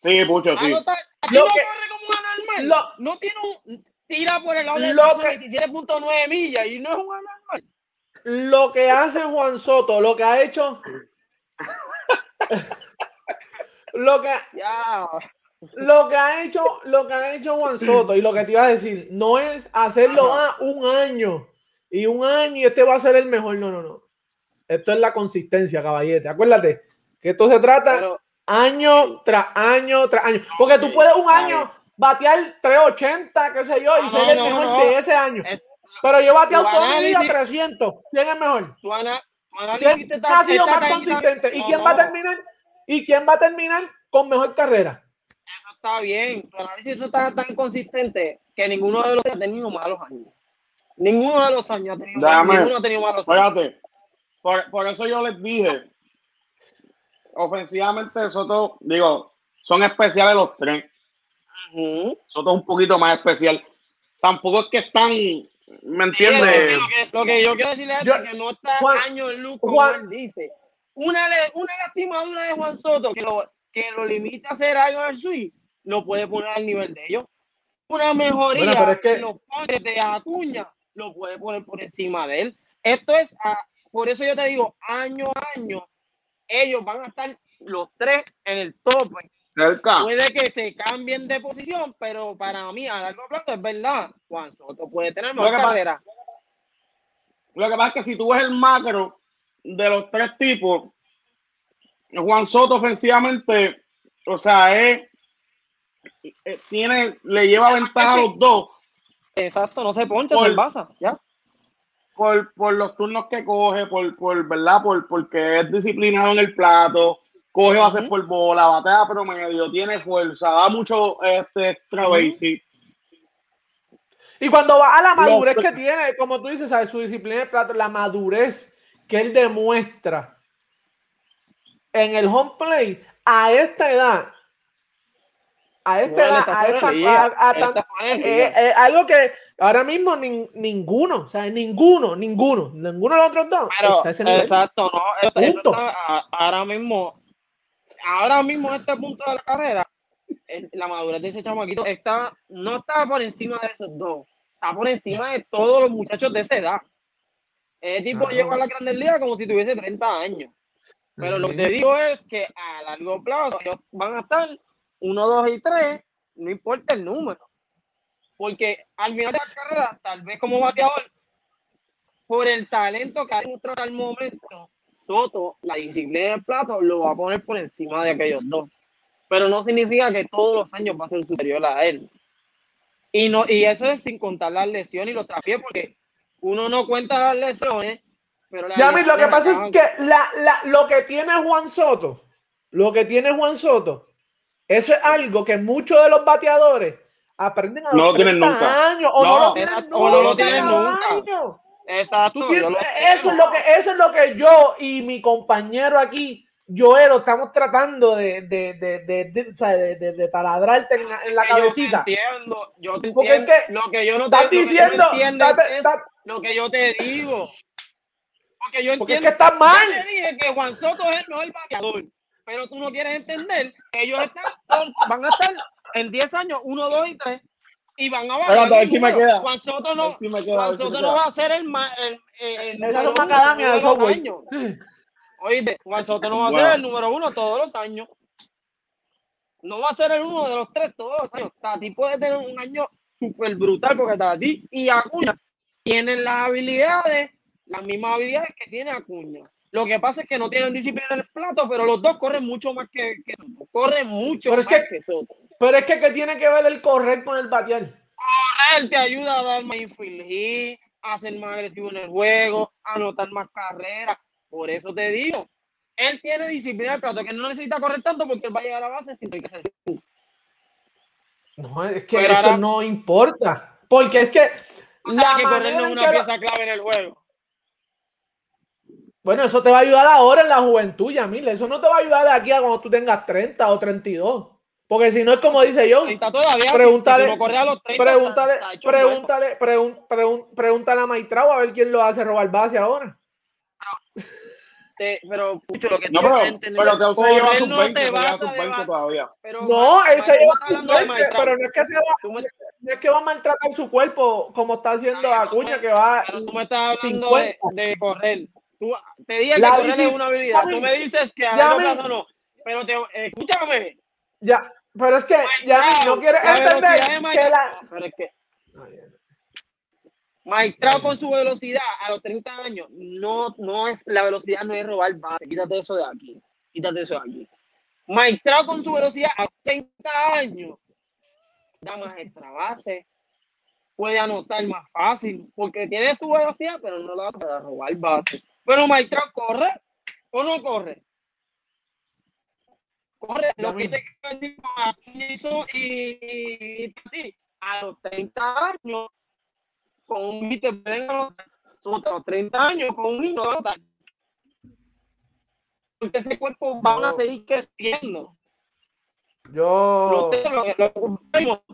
S1: Sí, Pucho, sí.
S3: no, no corre como un anormal. no tiene un. Tira por el lado de 27.9 millas y no es un anormal.
S2: Lo que hace Juan Soto, lo que ha hecho. lo que. Lo que ha hecho, lo que ha hecho Juan Soto y lo que te iba a decir, no es hacerlo a un año y un año y este va a ser el mejor. No, no, no. Esto es la consistencia, caballete. Acuérdate que esto se trata año tras año tras año. Porque tú puedes un año batear 380, qué sé yo, y ser el mejor de ese año. Pero yo bateado toda mi vida 300. ¿Quién es mejor?
S3: Tu
S2: ¿Quién ha sido más consistente? ¿Y quién va a terminar? ¿Y quién va a terminar con mejor carrera?
S3: Eso está bien. Tu análisis no está tan consistente que ninguno de los ha tenido malos años. Ninguno de los años ha tenido, ninguno ha tenido malos
S1: años. Por, por eso yo les dije ofensivamente Soto, digo, son especiales los tres. Soto es un poquito más especial. tampoco es que están, ¿me entiendes?
S3: lo, que, yo quiero decirle es que no está año en luz, como él dice. Una, una lastimadura de Juan Soto que lo, que lo limita a hacer algo en el swing, lo puede poner al nivel de ellos. Una mejoría bueno, es que... los pones de Acuña, lo puede poner por encima de él. Esto es, por eso yo te digo, año a año, ellos van a estar los tres en el tope. Puede que se cambien de posición, pero para mí a largo plazo es verdad. Juan Soto puede tener más carrera.
S1: lo que pasa es que si tú ves el macro de los tres tipos, Juan Soto ofensivamente, o sea, es, tiene, le lleva ventaja a los dos.
S3: Exacto, no se poncha, por, se pasa, ya.
S1: Por, por, los turnos que coge, por, por verdad, por, porque es disciplinado en el plato, coge base por bola, batea promedio, tiene fuerza, da mucho este extra basic.
S2: Y cuando va a la madurez que tiene, como tú dices, ¿sabes? su disciplina de plato, la madurez que él demuestra en el home play a esta edad, a esta edad, a esta, eh, eh, algo que ahora mismo ninguno, o sea, ninguno, ninguno, ninguno de los otros dos.
S3: exacto, no, ahora mismo ahora mismo en este punto de la carrera, la madurez de ese chamaquito está, no está por encima de esos dos, está por encima de todos los muchachos de esa edad. El tipo llegó a la Grandes Ligas como si tuviese 30 años. Pero lo que te digo es que a largo plazo ellos van a estar 1, 2 y 3, no importa el número. Porque al final de la carrera, tal vez como bateador, por el talento que ha demostrado al momento, Soto, la disciplina del plato, lo va a poner por encima de aquellos dos. Pero no significa que todos los años va a ser superior a él. Y, no, y eso es sin contar las lesiones y los trapiés, porque uno no cuenta las lesiones, pero
S2: ya, lo que pasa es que la, la, lo que tiene Juan Soto, lo que tiene Juan Soto, eso es algo que muchos de los bateadores aprenden a
S1: no lo tienen nunca.
S2: años o no, lo tienen nunca. O no lo tienen nunca. Exacto. eso, es lo que, eso es lo que yo y mi compañero aquí, Joero, estamos tratando de, de, de, de, de taladrarte en la, en la cabecita.
S3: Yo entiendo, yo te Porque entiendo. Es que lo que yo no
S2: te, diciendo,
S3: lo que yo te digo. Porque yo entiendo.
S2: Porque es que está mal.
S3: Yo te dije que Juan Soto es el mejor bateador, pero tú no quieres entender que ellos están, van a estar en 10 años, 1, 2 y 3 y van a bajar.
S1: a ver si me queda.
S3: Juan Soto no, si Juan Soto no va a ser el, el, el,
S2: de
S3: años. Oíste, Juan Soto no va a ser el número uno todos los años. No va a ser el uno de los tres todos los años. Tati puede tener un año súper brutal porque Tati y Acuña tienen las habilidades, las mismas habilidades que tiene Acuña. Lo que pasa es que no tienen disciplina en el plato, pero los dos corren mucho más que, que Soto. Corren mucho más que, Soto.
S2: Pero es que ¿qué tiene que ver el correr con el batear?
S3: Correr te ayuda a dar más infield a ser más agresivo en el juego, a anotar más carreras. Por eso te digo, él tiene disciplina en el plato, que no necesita correr tanto porque él va a llegar a la base sin tener que hacer.
S2: No, es que eso no importa. Porque es que.
S3: la que correr no es una pieza clave en el juego.
S2: Bueno, eso te va a ayudar ahora en la juventud, Yamil. Eso no te va a ayudar de aquí a cuando tú tengas 30 o 32. Porque si no es como dice yo. Pregúntale, pregúntale, pregúntale, pregúntale a Maitrao a ver quién lo hace robar base ahora.
S3: pero, mucho lo que
S1: no, pero, pero que usted lleva sus 20, sus 20 todavía.
S2: no, él se lleva sus 20, pero no es que se va, no es que va a maltratar su cuerpo como está haciendo Acuña, que va.
S3: Pero tú me estás hablando de, de correr Tú, te dije que una habilidad. Tú me dices que a largo plazo no. Pero te, escúchame.
S2: Ya, pero es que ya no quiere entender que la. Pero es que.
S3: Maestrado con su velocidad a los 30 años, no, no es la velocidad, no es robar base. Quítate eso de aquí. Quítate eso de aquí. Maestrado con su velocidad a los 30 años, da más extra base, puede anotar más fácil, porque tiene su velocidad, pero no lo va a robar base. Pero Maestro, ¿corre o no corre? Corre. Lo que te hizo y, y, a los 30 años, con un te pueden anotar. A los 30 años, con un niño anotar. Porque ese cuerpo van a seguir creciendo.
S2: Yo.
S3: Lo, lo,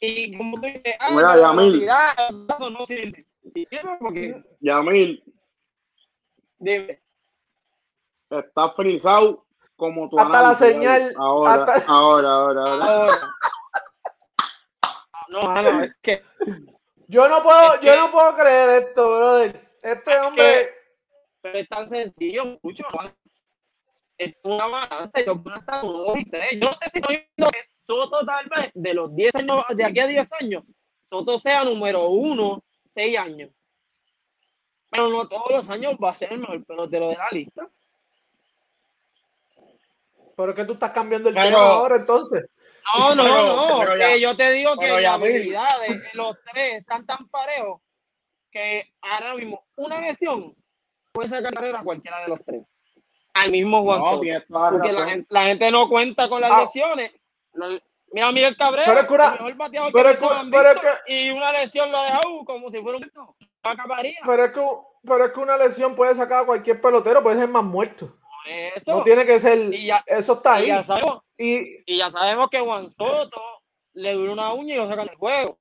S3: Y como tú dices, ah,
S1: Mira,
S3: la no sirve. Sí sirve porque,
S1: Yamil,
S3: dime,
S1: está frisado como tu
S2: Hasta la señal,
S1: Ahora,
S2: hasta-
S1: ahora, ahora, ahora.
S3: No, no, es que
S2: Yo no puedo,
S3: Es
S2: yo
S3: que-
S2: no puedo creer esto, brother. Este hombre.
S3: pero es tan sencillo, mucho más. Es una balanza, yo puedo estar uno y tres. Yo no te estoy diciendo que Soto tal vez de los 10 años, de aquí a 10 años, Soto sea número uno, 6 años. Pero no todos los años va a ser el mejor pelotero de la lista.
S2: Pero es que tú estás cambiando el
S1: Pero-
S2: tema ahora, entonces.
S3: No, no,
S1: Pero-
S3: no.
S1: pero ya-
S3: yo te digo que
S1: pero
S3: las habilidades, los tres están tan parejos que ahora mismo una lesión puede sacar carrera a cualquiera de los tres. Al mismo Juan
S1: No,
S3: Soto. Porque la gente, la gente no cuenta con las
S2: Ah.
S3: lesiones. Mira a Miguel Cabrera,
S2: Pero
S3: el mejor bateador
S2: pero
S3: que
S2: pero
S3: y una lesión lo ha dejado como si fuera un no acabaría.
S2: Pero es, que, pero es que una lesión puede sacar a cualquier pelotero, puede ser más muerto.
S3: Eso.
S2: No tiene que ser.
S3: y, ya,
S2: Eso está
S3: y
S2: ahí.
S3: ya sabemos,
S2: Y
S3: y ya sabemos que Juan Soto le dura una uña y lo sacan del juego.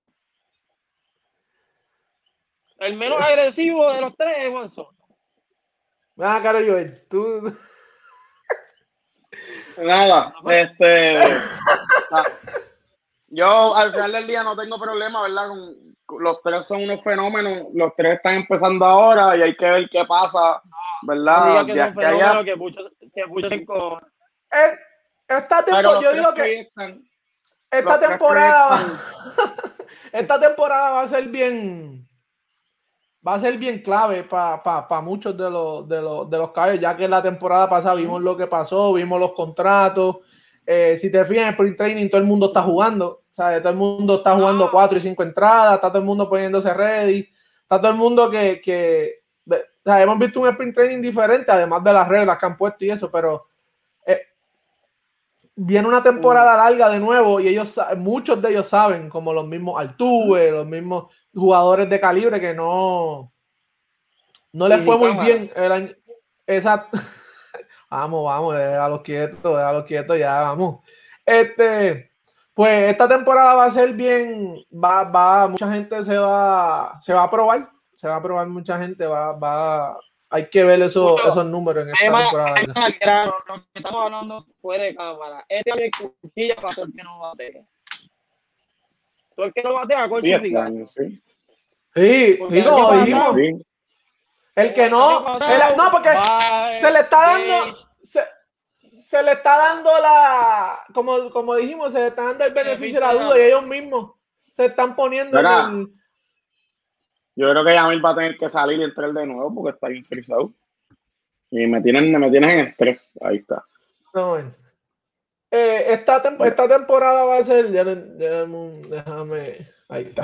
S3: El menos agresivo de los tres es Juan Soto.
S2: Ah, caro Joel, tú.
S1: Nada, este. Yo al final del día no tengo problema, ¿verdad? Con, con- los tres son unos fenómenos, los tres están empezando ahora y hay que ver qué pasa, ¿verdad?
S3: que son
S1: allá.
S3: que muchos que muchos.
S2: Eh, Esta,
S1: Pero
S2: tempo-
S1: los
S2: yo digo que
S1: proyectan,
S2: esta temporada. esta temporada va a ser bien. Va a ser bien clave para muchos de los, de, los, de los caballos, ya que la temporada pasada vimos lo que pasó, vimos los contratos. Eh, si te fijas en el sprint training, todo el mundo está jugando. ¿sabes? Todo el mundo está jugando
S3: Ah.
S2: cuatro y cinco entradas, está todo el mundo poniéndose ready, está todo el mundo que. que de- o sea, hemos visto un sprint training diferente, además de las reglas que han puesto y eso, pero eh, viene una temporada larga de nuevo y ellos muchos de ellos saben, como los mismos Altuve, los mismos jugadores de calibre que no no les fue muy bien el año. Exacto. Vamos, vamos, déjalos quietos, déjalos quietos, ya vamos. Este, pues esta temporada va a ser bien, va, va, mucha gente se va, se va a probar, se va a probar mucha gente, va, va, hay que ver esos,
S3: Mucho-
S2: esos números en esta
S3: Además,
S2: temporada.
S3: además, al grano, lo que estamos hablando fuera de cámara. Este año hay cuchilla para todo el que no batea. Todo el que no batea, con su
S1: sí.
S2: Sí,
S3: Porque
S2: sí,
S3: año
S2: dijimos,
S1: Sí.
S2: El que no, el- no, porque se le está dando, se, se le está dando la, como, como dijimos, se le está dando el beneficio de la duda y ellos mismos se están poniendo en el-
S1: Yo creo que Yamil va a tener que salir y entrar de nuevo porque está bien frisado. Y me tienen, me tienen en estrés. Ahí está.
S2: no, bueno. Eh, esta, tem- esta temporada va a ser, ya- ya- déjame, ahí está.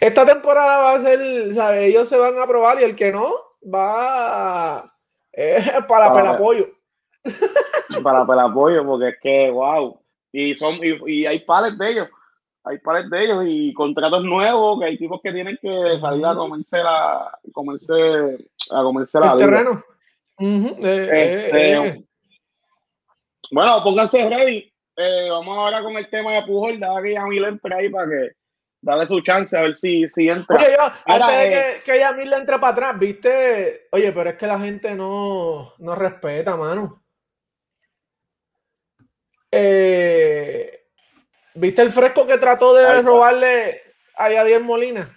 S2: Esta temporada va a ser, ¿sabes? Ellos se van a probar y el que no va eh, para
S1: Para-
S2: pelapollo.
S1: Para el apoyo, porque es que, wow. Y son, y, y hay pares de ellos. Hay pares de ellos y contratos nuevos que hay tipos que tienen que salir a comerse la, comerse, a comerse la
S2: El terreno. Eh, eh,
S1: Este,
S2: eh.
S1: Bueno, pónganse ready. Eh, vamos ahora con el tema de Pujol. Dale que Yamil entre ahí para que darle su chance a ver si, si entra.
S2: Oye, yo, antes de
S1: eh.
S2: que, que Yamil le entre para atrás, viste, oye, pero es que la gente no, no respeta, mano. Eh, ¿Viste el fresco que trató de robarle a Yadier Molina?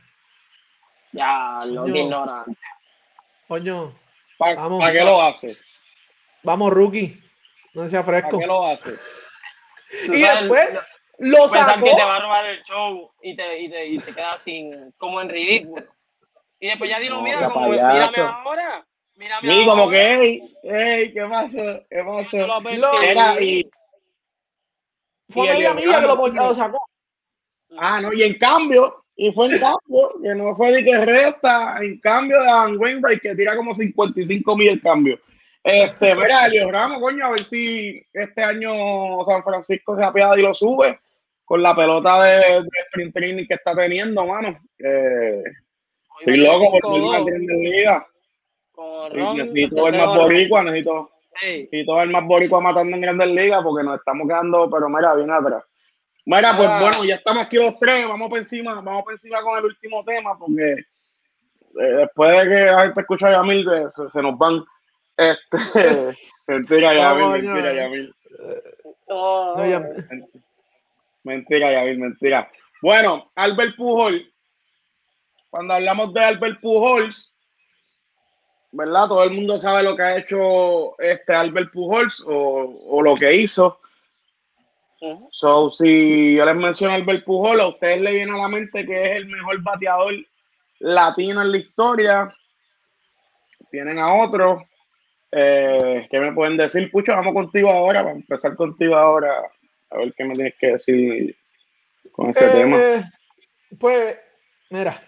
S3: Ya, lo ignorante.
S2: Coño,
S1: ¿Para qué lo hace?
S2: vamos, rookie. No sea
S1: ¿Para
S2: fresco.
S1: qué lo hace?
S2: Y después lo
S3: pensar
S2: sacó.
S3: que te va a robar el show y te, y te, y te quedas sin, como en ridículo. Y después ya dilo,
S1: No,
S3: mira, como, mírame ahora. Mírame
S1: Sí, como
S3: ahora.
S1: que, hey, hey, ¿qué pasa? ¿Qué
S3: Yo
S1: pasa?
S3: lo
S1: Era, y,
S2: Fue
S1: y el
S2: media milla que lo, lo sacó.
S1: ah, no, y en cambio, y fue en cambio, que no fue de que resta, en cambio de Dan Wainwright, que tira como 55 mil el cambio. Este, mira, Elio Ramos, coño, a ver si este año San Francisco se apiada y lo sube con la pelota de, de sprint training que está teniendo, mano. Eh, estoy loco por ver una Grandes Ligas. Necesito ver más boricua, necesito,
S3: Ey,
S1: necesito ver más boricua matando en Grandes Ligas porque nos estamos quedando, pero mira, bien atrás. Mira, pues ah. bueno, ya estamos aquí los tres, vamos por encima, vamos por encima con el último tema, porque eh, después de que la gente escucha a Yamil, se, se nos van. Este, mentira, Yamil, mentira, Yamil. Yamil, mentira. Bueno, Albert Pujol, cuando hablamos de Albert Pujols, ¿verdad? Todo el mundo sabe lo que ha hecho este Albert Pujols o, lo que hizo. So, si yo les menciono Albert Pujol, a ustedes le viene a la mente que es el mejor bateador latino en la historia. Tienen a otro. Eh, ¿Qué me pueden decir? Pucho, vamos contigo ahora, vamos a empezar contigo ahora. A ver qué me tienes que decir con ese eh, tema.
S2: Pues, mira,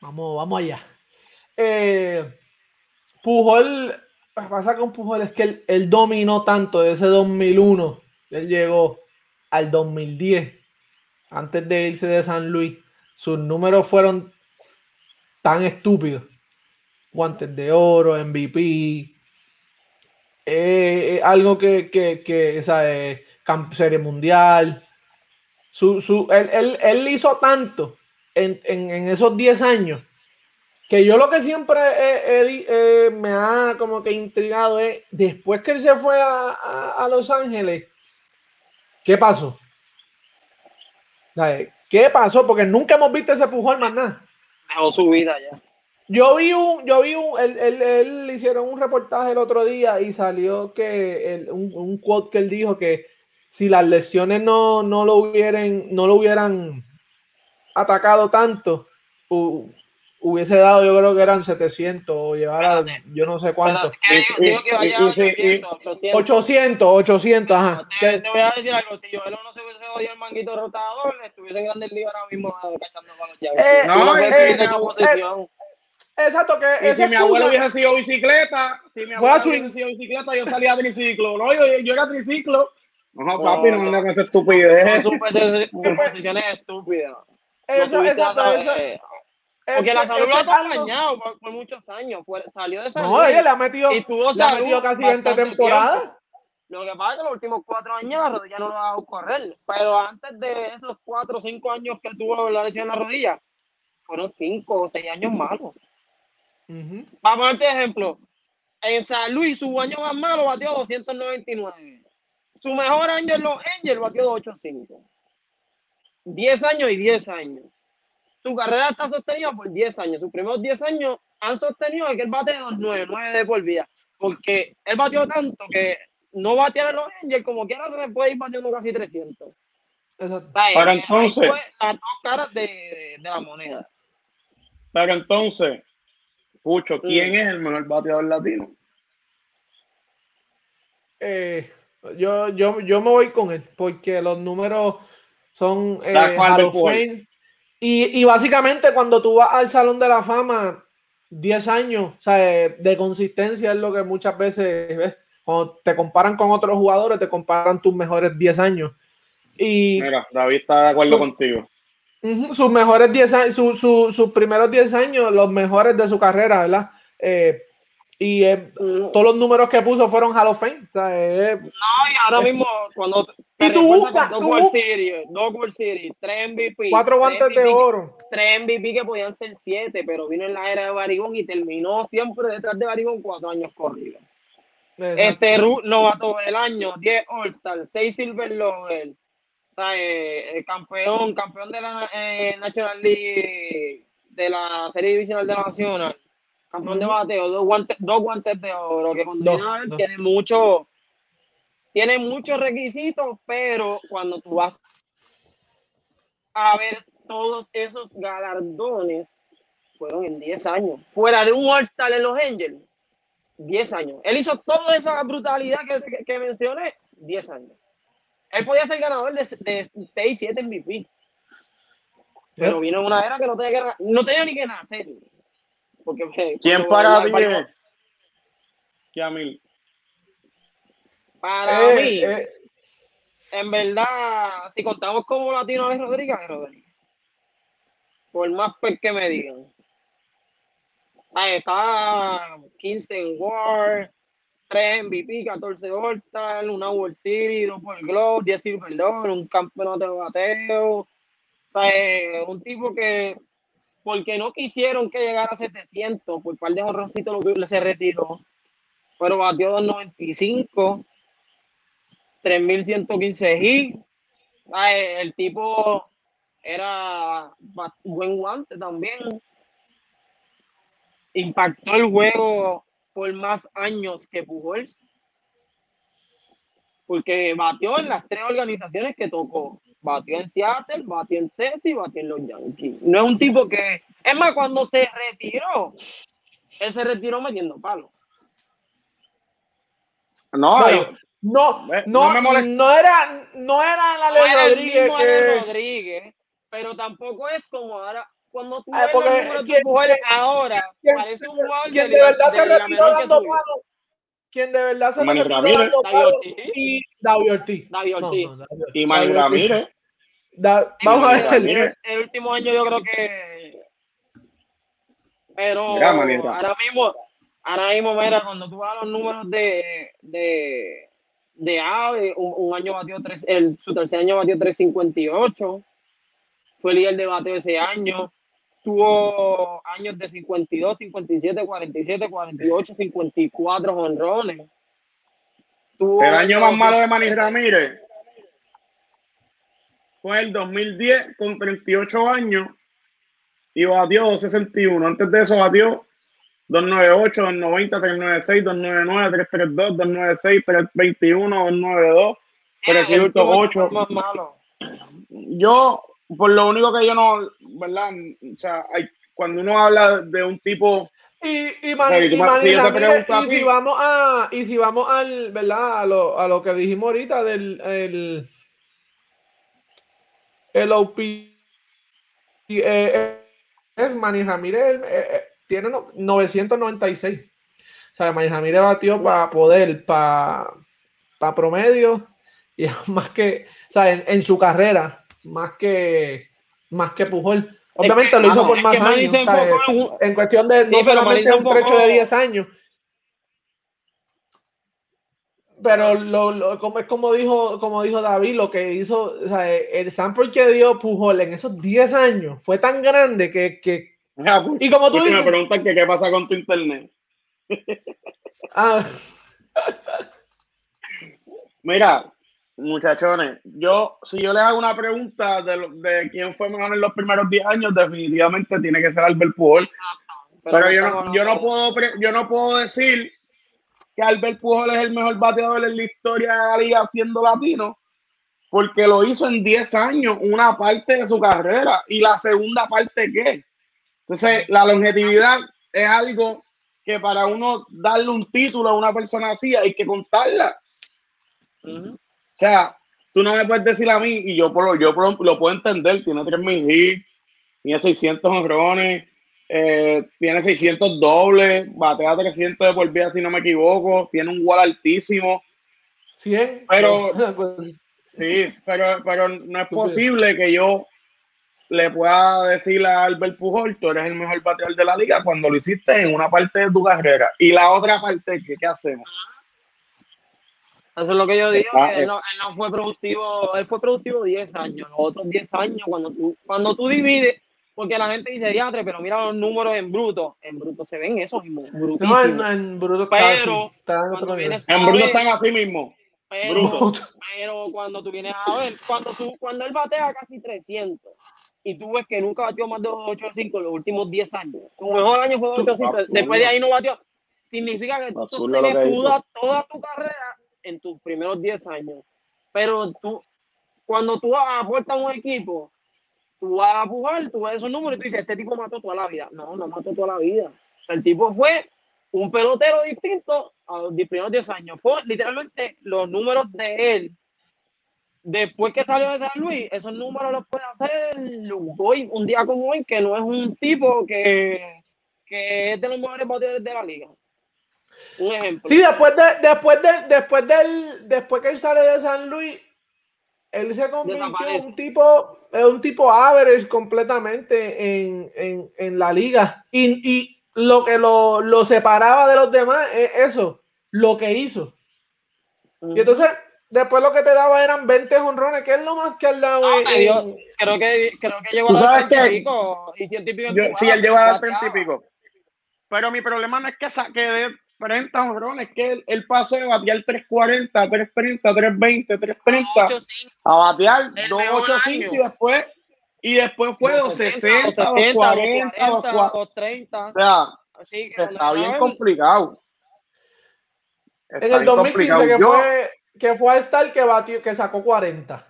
S2: vamos, vamos allá. Eh, Pujol, lo que pasa con Pujol es que él, él dominó tanto de ese 2001. Él llegó al 2010, antes de irse de San Luis, sus números fueron tan estúpidos. Guantes de oro, MVP, eh, algo que, que, que ¿sabes? Serie mundial. Su, su, él, él, hizo tanto en, en, esos 10 años que yo lo que siempre me ha como que intrigado es después que él se fue a, a Los Ángeles, ¿Qué pasó? ¿Qué pasó? Porque nunca hemos visto ese pujón más nada.
S3: Dejó su vida ya.
S2: Yo vi un, yo vi un, él, él, él hicieron un reportaje el otro día y salió que un, un, quote que él dijo que si las lesiones no, no lo hubieran, no lo hubieran atacado tanto, hubiese dado, yo creo que eran 700 o llevar yo no sé cuánto. 800, 800, ajá.
S3: Te, voy a decir algo, si yo no se hubiese jodido el manguito rotador, estuviese en Grandes Ligas ahora mismo cachando con los eh, no,
S2: eh, eh, Exacto, que
S1: y si mi abuelo hubiese sido bicicleta, si mi abuelo hubiese sido bicicleta, yo salía a triciclo. No, yo, yo era triciclo. No, papi, no me con esa estupidez.
S3: Estúpidas. Eso, exacto, eso. Porque la salud lo ha acompañado por, muchos años. salió de salud.
S2: No, ella le ha metido, y tuvo le ha metido casi 20 temporadas.
S3: Lo que pasa es que los últimos cuatro años la rodilla no lo ha dado correr. Pero antes de esos cuatro o cinco años que tuvo la lesión en la rodilla, fueron cinco o seis años malos. Vamos a ponerte ejemplo. En San Luis, su año más malo batió 299. Su mejor año en los Angels batió 285. 10 años y 10 años su carrera está sostenida por 10 años. Sus primeros 10 años han sostenido que él bate 2-9, 9 de por vida. Porque él batió tanto que no batear a los Angels como quiera se le puede ir batiendo casi 300.
S1: Exacto. Para entonces.
S3: Las dos caras de, de, la moneda.
S1: Pero entonces, Pucho, ¿quién es el mejor bateador latino?
S2: Eh, yo, yo, yo me voy con él, porque los números son eh, y, básicamente cuando tú vas al Salón de la Fama, 10 años o sea, de consistencia es lo que muchas veces ves. Cuando te comparan con otros jugadores, te comparan tus mejores 10 años. Y,
S1: Mira, David está de acuerdo contigo.
S2: sus mejores 10 años, sus primeros 10 años, los mejores de su carrera, ¿verdad? Eh, y eh, todos los números que puso fueron Hall of Fame.
S3: Eh, no, y ahora mismo, cuando.
S2: Y tú buscas. Dos
S3: World Series, dos World Series, tres MVP.
S2: Cuatro guantes de oro.
S3: Tres MVP que podían ser siete, pero vino en la era de Barigón y terminó siempre detrás de Barigón cuatro años corridos. Este novato del año, 10 All-Star, 6 Silver Lover, eh, campeón, campeón de la National League, de la Serie Divisional de la Nacional campeón de bateo, dos guantes, dos guantes de oro, que tiene mucho, tiene muchos requisitos, pero cuando tú vas a ver todos esos galardones, fueron en 10 años, fuera de un All-Star en los Angels, 10 años. Él hizo toda esa brutalidad que, que, mencioné, 10 años. Él podía ser ganador de, de 6, 7 MVP. Pero vino en una era que no tenía, que, no tenía ni que nacer.
S1: ¿Quién para ti mí
S3: Para eh, mí, eh. en verdad, si contamos como latino es Rodríguez, Rodríguez. Por más que me digan. Ahí está 15 en War, 3 MVP, 14 All-Star, una World Series, 2 por Globe, 10 Silver Dollar, un campeonato de bateo. O sea, un tipo que, porque no quisieron que llegara a 700, por par de horrorcitos lo se retiró. Pero batió 295, 3115 hits. El tipo era buen guante también. Impactó el juego por más años que Pujols. Porque batió en las tres organizaciones que tocó. Batió en Seattle, batió en Texas y batió en los Yankees. No es un tipo que. Es más, cuando se retiró, él se retiró metiendo palos.
S2: No, no, no, no, era, no era la
S3: no era Rodríguez. Que... Rodríguez, pero tampoco es como ahora cuando tú ah, ves los números de Pujols ahora, parece un jugador
S2: de, de verdad se retiró dando palos. Quien de verdad se retiró dando palos y David Ortiz.
S3: David Ortiz.
S1: y Manny Ramírez.
S2: vamos a ver.
S3: El, último año yo creo que. Pero ahora mismo, ahora mismo, mira, cuando tú vas a los números de, de, de Ave, un, año batió tres, el, su tercer año batió 358. Fue líder de bateo ese año tuvo años de 52, 57, 47, 48, 54 honrones.
S1: el año más malo de Manny Ramírez fue el 2010 con 38 años y batió 261. Antes de eso batió 298, 290, 396, 299, 332, 296, 321, 292, 308. Yo por lo único que yo no, ¿verdad? O sea, hay, cuando uno habla de un tipo
S2: y, y, y, si vamos a y si vamos al verdad a lo, a lo que dijimos ahorita del el, el OP eh, eh, es Manny Ramírez eh, tiene 996 o sea Manny Ramírez batió para poder para para promedio y más que o sea en, en su carrera más que, más que Pujol. Obviamente lo hizo por más años. en cuestión de no solamente un trecho de 10 años. Pero lo, lo, como, es como dijo, como dijo David, lo que hizo, o sea, el sample que dio Pujol en esos 10 años fue tan grande que. que
S1: pues, y como tú dices. Me preguntan que qué pasa con tu internet. ah. Mira, Muchachones, yo, si yo les hago una pregunta de, de quién fue mejor en los primeros 10 años, definitivamente tiene que ser Albert Pujol. Pero, yo, no, yo, no puedo, yo no puedo decir que Albert Pujol es el mejor bateador en la historia de la liga siendo latino, porque lo hizo en 10 años, una parte de su carrera, y la segunda parte, ¿qué? Entonces, la longevidad es algo que para uno darle un título a una persona así hay que contarla. Sea, tú no me puedes decir a mí, y yo, por, yo lo puedo entender, tiene 3.000 hits, tiene 600 honrones, eh, tiene 600 dobles, batea 300 de por vida si no me equivoco, tiene un wall altísimo.
S2: 100.
S1: Pero, pues, sí, pero, pero no es posible que yo le pueda decir a Albert Pujol, tú eres el mejor bateador de la liga cuando lo hiciste en una parte de tu carrera. Y la otra parte, ¿qué, qué hacemos?
S3: Eso es lo que yo digo, que él no, fue productivo, él fue productivo 10 años, los otros 10 años, cuando tú, cuando tú divides, porque la gente dice diatre, pero mira los números en bruto, en bruto se ven esos mismos,
S2: No, en, bruto
S3: pero,
S1: en bruto están así mismo.
S3: Pero, pero cuando tú vienes a ver, cuando tú, cuando él batea casi 300 y tú ves que nunca batió más de 8 o 5 en los últimos 10 años, su mejor año fue 8 o 5, después de ahí no batió, significa que tú tienes toda, toda tu carrera en tus primeros 10 años. Pero tú, cuando tú aportas un equipo, tú vas a jugar, tú ves esos números y tú dices, este tipo mató toda la vida. No, no mató toda la vida. el tipo fue un pelotero distinto a los primeros 10 años. Fue literalmente los números de él. Después que salió de San Luis, esos números los puede hacer hoy, un día como hoy, que no es un tipo que, que es de los mejores bateadores de la liga. Un ejemplo.
S2: Sí, después de, después de, después del, después que él sale de San Luis, él se convirtió en un tipo, un tipo average completamente en, en, la liga. Y, y lo que lo, lo, separaba de los demás es eso, lo que hizo. Y entonces, después lo que te daba eran 20 honrones, que es lo más que al lado.
S3: Ah, creo, que, creo que llegó a 30 y pico. Y
S1: sí, él llegó a 30 y pico. Pero mi problema no es que saque de 30 honrones, es que él, pasó de batear 340, 330, 320, 330 a batear 285 y después y después fue 260, 240, 230. O sea, Así que está bien complicado.
S2: en el 2015 que fue, que fue a estar que batió, que sacó 40.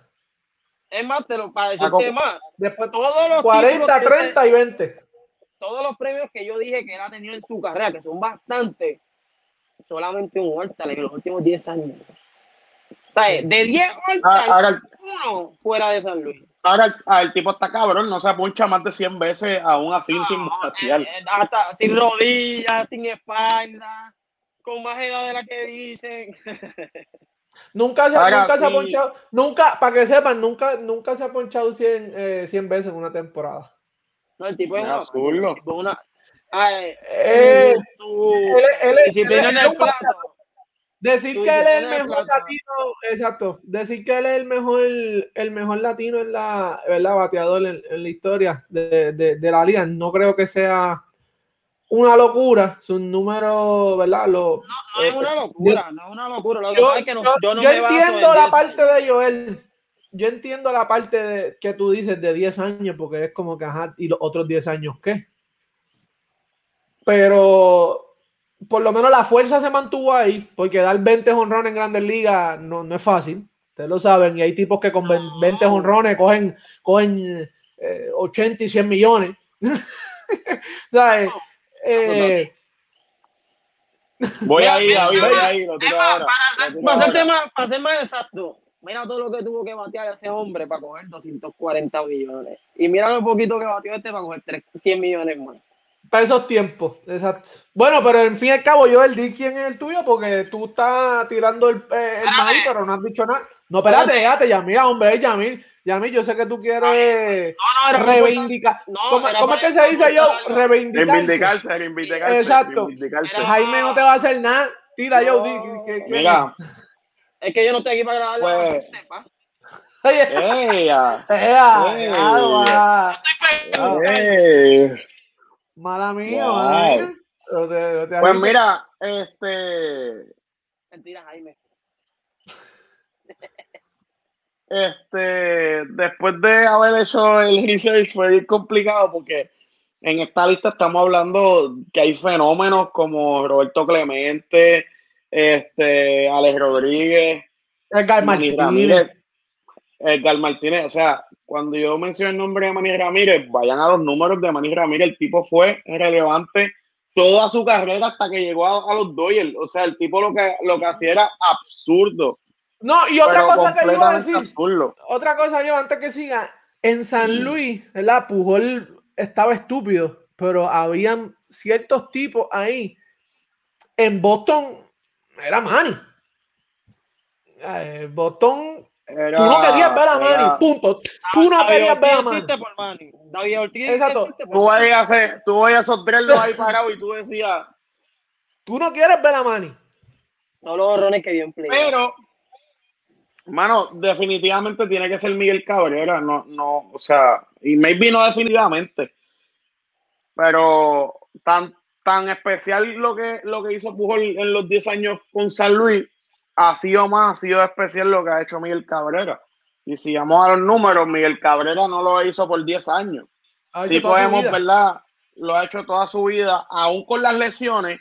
S3: Es más, te lo, para decirte más.
S2: Después todos los 40, 30 y 20.
S3: Todos los premios que yo dije que él ha tenido en su carrera, que son bastantes, solamente un Hortal en los últimos 10 años. de 10 Hortal, uno fuera de San Luis.
S1: Ahora el tipo está cabrón, no se apuncha más de 100 veces aún así sin
S3: batear. Eh, eh, hasta sin rodillas, sin espalda, con más edad de la que dicen.
S2: Nunca se, nunca se ha ponchado, nunca, para que sepan, nunca, nunca se ha ponchado 100, eh, 100 veces en una temporada.
S3: No, el tipo es una, una,
S2: Ay, eh, él, él, disciplina en el plato. Decir que él es el mejor latino, exacto. Decir que él es el mejor, el mejor latino en la, ¿verdad? Bateador en, la historia de, de, de, la liga. No creo que sea una locura. Su número, ¿verdad?
S3: Lo, no, no es una locura, yo, no es una locura. Lo yo, es que no, yo, no
S2: yo entiendo la parte de Joel. Yo entiendo la parte de, que tú dices de 10 años, porque es como que, ajá, y los otros 10 años, ¿qué? Pero por lo menos la fuerza se mantuvo ahí, porque dar 20 honrones en grandes ligas no, no es fácil. Ustedes lo saben, y hay tipos que con 20 honrones cogen, cogen 80 eh, y 100 millones. ¿Sabes? Eh,
S1: voy a ir, voy a ir.
S3: Para, ser más, para ser más exacto, mira todo lo que tuvo que batear ese hombre para coger 240 millones. Y mira lo poquito que batió este para coger 100 millones más.
S2: Para esos tiempos, exacto. Bueno, pero en fin y al cabo, yo el di quién es el tuyo, porque tú estás tirando el, eh, el maíz, pero no has dicho nada. No, espérate, espérate, Yamil, hombre, Yamil. Yamil, yo sé que tú quieres no, no, reivindicar. No, ¿Cómo, ¿cómo es que se dice yo? Reivindicarse.
S1: Reivindicarse, reivindicarse.
S2: Exacto. Reivindicarse. Jaime no te va a hacer nada. Tira yo, di. Que,
S1: Mira.
S3: Es que yo no estoy aquí para grabar. Pues,
S2: Oye. ¡Ea! ¡Ea! ¡Ea! Mala mía, mala
S1: pues mira, este.
S3: Mentira, Jaime.
S1: Este, después de haber hecho el research fue complicado porque en esta lista estamos hablando que hay fenómenos como Roberto Clemente, este, Alex Rodríguez,
S2: Edgar Martínez.
S1: Edgar Martínez, o sea, cuando yo menciono el nombre de Manny Ramírez, vayan a los números de Manny Ramírez, el tipo fue relevante toda su carrera hasta que llegó a, los Dodgers, o sea, el tipo lo que, lo que hacía era absurdo.
S2: No, y otra cosa que yo iba a decir, otra cosa yo antes que siga, en San. Luis, ¿verdad? Pujol estaba estúpido, pero habían ciertos tipos ahí. En Boston era Manny. Eh, Boston tú no querías ver a Manny, punto. Tú no querías ver a Manny.
S3: David Ortiz
S2: Exacto.
S1: Tú vayas a tú vayas a esos tres ahí parados y tú decías.
S2: Tú no quieres ver a Manny.
S3: No los horrones que bien
S1: Pero, mano, definitivamente tiene que ser Miguel Cabrera. No, no, o sea, y maybe no definitivamente. Pero tan, tan especial lo que, lo que hizo Pujol en los 10 años con San Luis ha sido más, ha sido especial lo que ha hecho Miguel Cabrera. Y si vamos a los números, Miguel Cabrera no lo hizo por 10 años. Si podemos, ¿verdad? Lo ha hecho toda su vida, aún con las lesiones.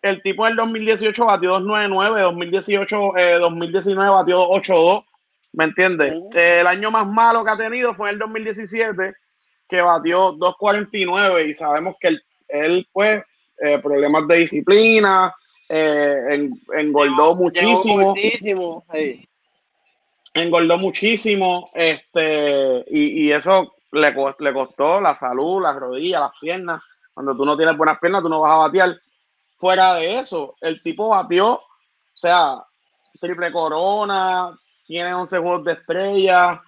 S1: El tipo en el 2018 batió 299, 2018, 2019 batió 82, ¿me entiendes? el año más malo que ha tenido fue el 2017, que batió 249 y sabemos que él, pues, eh, problemas de disciplina, eh, engordó muchísimo. Engordó muchísimo, este, y, eso le, le costó la salud, las rodillas, las piernas. Cuando tú no tienes buenas piernas, tú no vas a batear. Fuera de eso, el tipo batió, o sea, triple corona, tiene 11 juegos de estrella.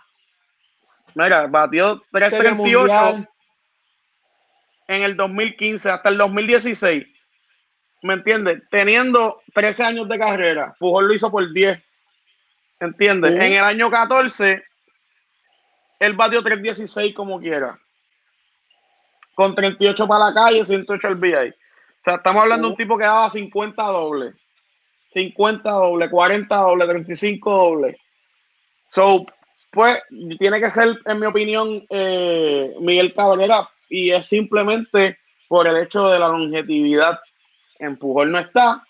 S1: Mira, batió 338 en el 2015 hasta el 2016 ¿me entiendes? Teniendo 13 años de carrera, Pujol lo hizo por 10, ¿entiendes? En el año 14, él batió 3.16 como quiera, con 38 para la calle, 108 al VI. O sea, estamos hablando de un tipo que daba 50 dobles, 50 dobles, 40 dobles, 35 dobles. So, pues, tiene que ser, en mi opinión, eh, Miguel Cabrera, y es simplemente por el hecho de la longevidad. En Pujol no está,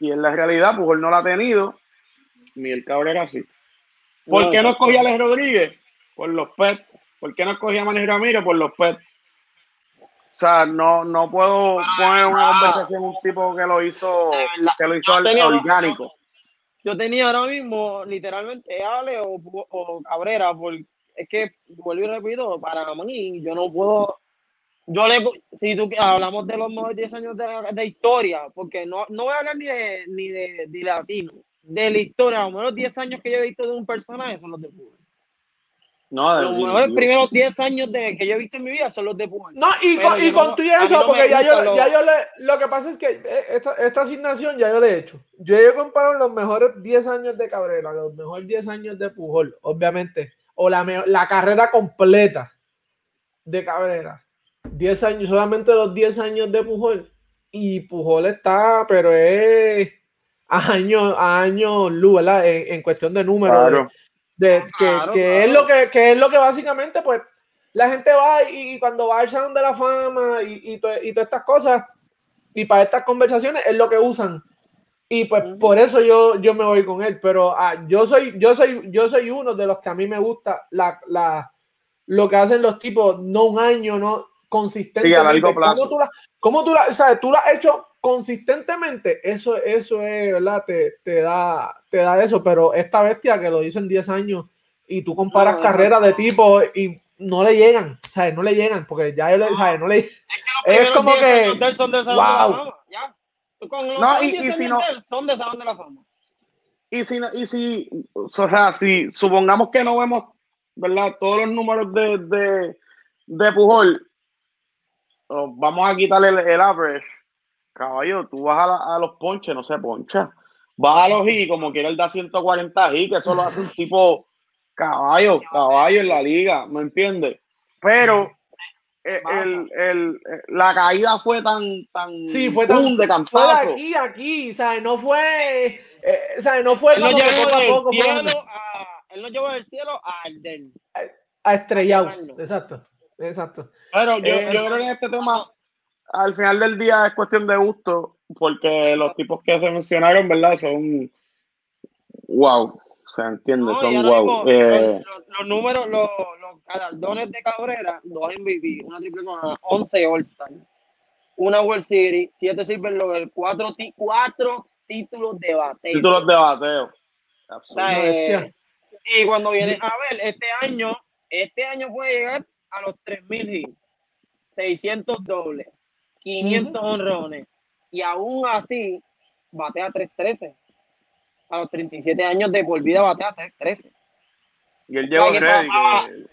S1: y en la realidad Pujol no la ha tenido, Miguel Cabrera sí. ¿Por qué no escogía a Alex Rodríguez? Por los pets. ¿Por qué no escogía a Manuel Ramírez? Por los pets. O sea, no, no puedo poner una conversación un tipo que lo hizo, que lo hizo orgánico.
S3: Yo tenía ahora mismo literalmente Ale o, Cabrera, porque es que vuelvo y repito, para mí, yo no puedo. Yo le, si tú hablamos de los mejores 10 años de, historia, porque no, no voy a hablar ni de, ni de, de latino, de la historia, los menos 10 años que yo he visto de un personaje son los de fútbol. No, los mejores primeros 10 años de, que yo he visto en mi vida son los de Puma.
S2: No, y con, y con tú y eso, porque ya yo, ya yo le. Lo que pasa es que eh, esta, esta, asignación ya yo le he hecho. Yo he comparado los mejores 10 años de Cabrera, los mejores 10 años de Pujol, obviamente. O la, la carrera completa de Cabrera. 10 años, solamente los 10 años de Pujol. Y Pujol está, pero es a años, a años luz, ¿verdad? En, en cuestión de números. Claro que, es lo que, es lo que básicamente, pues, la gente va y, cuando va al Salón de la Fama y, y, todas estas cosas, y para estas conversaciones es lo que usan. Y pues por eso yo, yo me voy con él. Pero ah, yo, soy, yo, soy, yo soy uno de los que a mí me gusta la, la, lo que hacen los tipos, no un año, no consistente. Sí, a largo plazo. tú la, cómo tú la, sabes, tú la has hecho consistentemente, eso, eso es, ¿verdad? Te, te, da, te da eso, pero esta bestia que lo hizo en 10 años y tú comparas carreras de tipo y no le llegan, ¿sabes? No le llegan, porque ya, no, ¿sabes? No le Es, como que... Son de wow.
S1: no, y, y si no...
S3: Son de Salón de la Fama.
S1: Y si, y si, o sea, si supongamos que no vemos, ¿verdad? Todos los números de, de, de Pujol, vamos a quitarle el, el average Caballo, tú vas a, los ponches, no se poncha. Vas a los y como quiere él da 140 y que eso lo hace un tipo caballo, caballo en la liga, ¿me entiendes? Pero eh, el, el, la caída fue tan, tan
S2: sí, fue tan de cantazo. Fue aquí, aquí, ¿sabes? No fue, eh, ¿sabes? No fue él
S3: llevó del cielo a, él no llevó del cielo
S2: a, estrellado, exacto, exacto.
S1: Pero yo, eh, yo creo que en este tema al final del día es cuestión de gusto, porque los tipos que se mencionaron, ¿verdad? Son wow. Se entiende, son wow.
S3: Eh, los, números, los, los galardones de Cabrera, dos MVP, una triple corona, 11 All-Star, una World Series, 7 Silver Lover, 4 cuatro títulos de bateo.
S1: Títulos de bateo.
S3: Eh, y cuando viene a ver, este año, este año puede llegar a los 3000 hits, 600 dobles, 500 honrones y aún así batea 3-13. A los 37 años de por vida batea 3-13.
S1: Y él lleva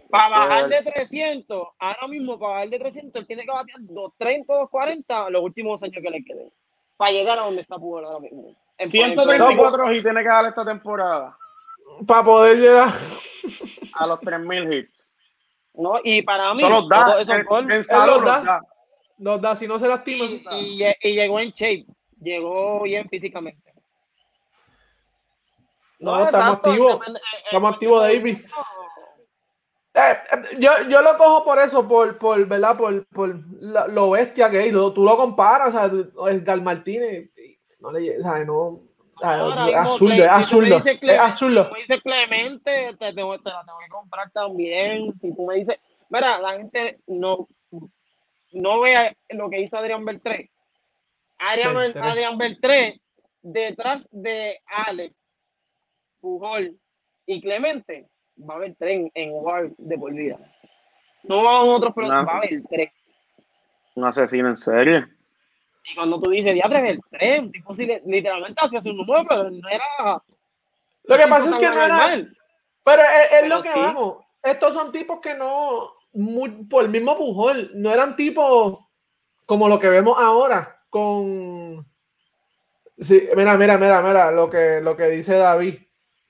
S3: Para, bajar de 300, ahora mismo para bajar de 300, él tiene que batear 230, 240 los últimos años que le queden. Para llegar a donde está Pujol ahora mismo.
S1: 134 y tiene que dar esta temporada.
S2: Para poder llegar
S1: a los 3000 hits.
S3: No, y para mí,
S1: Solo da, los da.
S2: Da, si no se lastima.
S3: Y, y, llegó en shape, llegó bien físicamente.
S2: No, estamos activos. Estamos activos, David. Eh, eh, yo, yo lo cojo por eso, por, por ¿verdad? Por, por lo bestia que es. Tú lo comparas, a Edgar Martínez, no le ¿sabes? No, azul, azul, es azul.
S3: Si me dices Clemente, te, te, la tengo que comprar también. Si tú me dices, mira, la gente no, no vea lo que hizo Adrián Beltré. Adrián, Adrián Beltré, detrás de Alex, Pujol y Clemente, va a haber tren en lugar de por vida. No va a haber otros, pero va a haber tres.
S1: Un asesino en serie.
S3: Y cuando tú dices, diablo, es el tren, tipo si literalmente hacía su número, pero no era.
S2: Lo que pasa es que no era. Pero es, lo que vamos. Estos son tipos que no, por el mismo Pujol, no eran tipos como lo que vemos ahora con Sí, mira, mira, mira, mira, lo que, lo que dice David.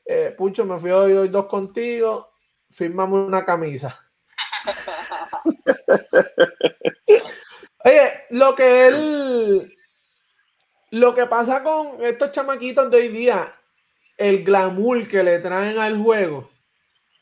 S2: Eh, Pucho, me fui hoy, hoy dos contigo, firmame una camisa. Oye, lo que él, lo que pasa con estos chamaquitos de hoy día, el glamour que le traen al juego,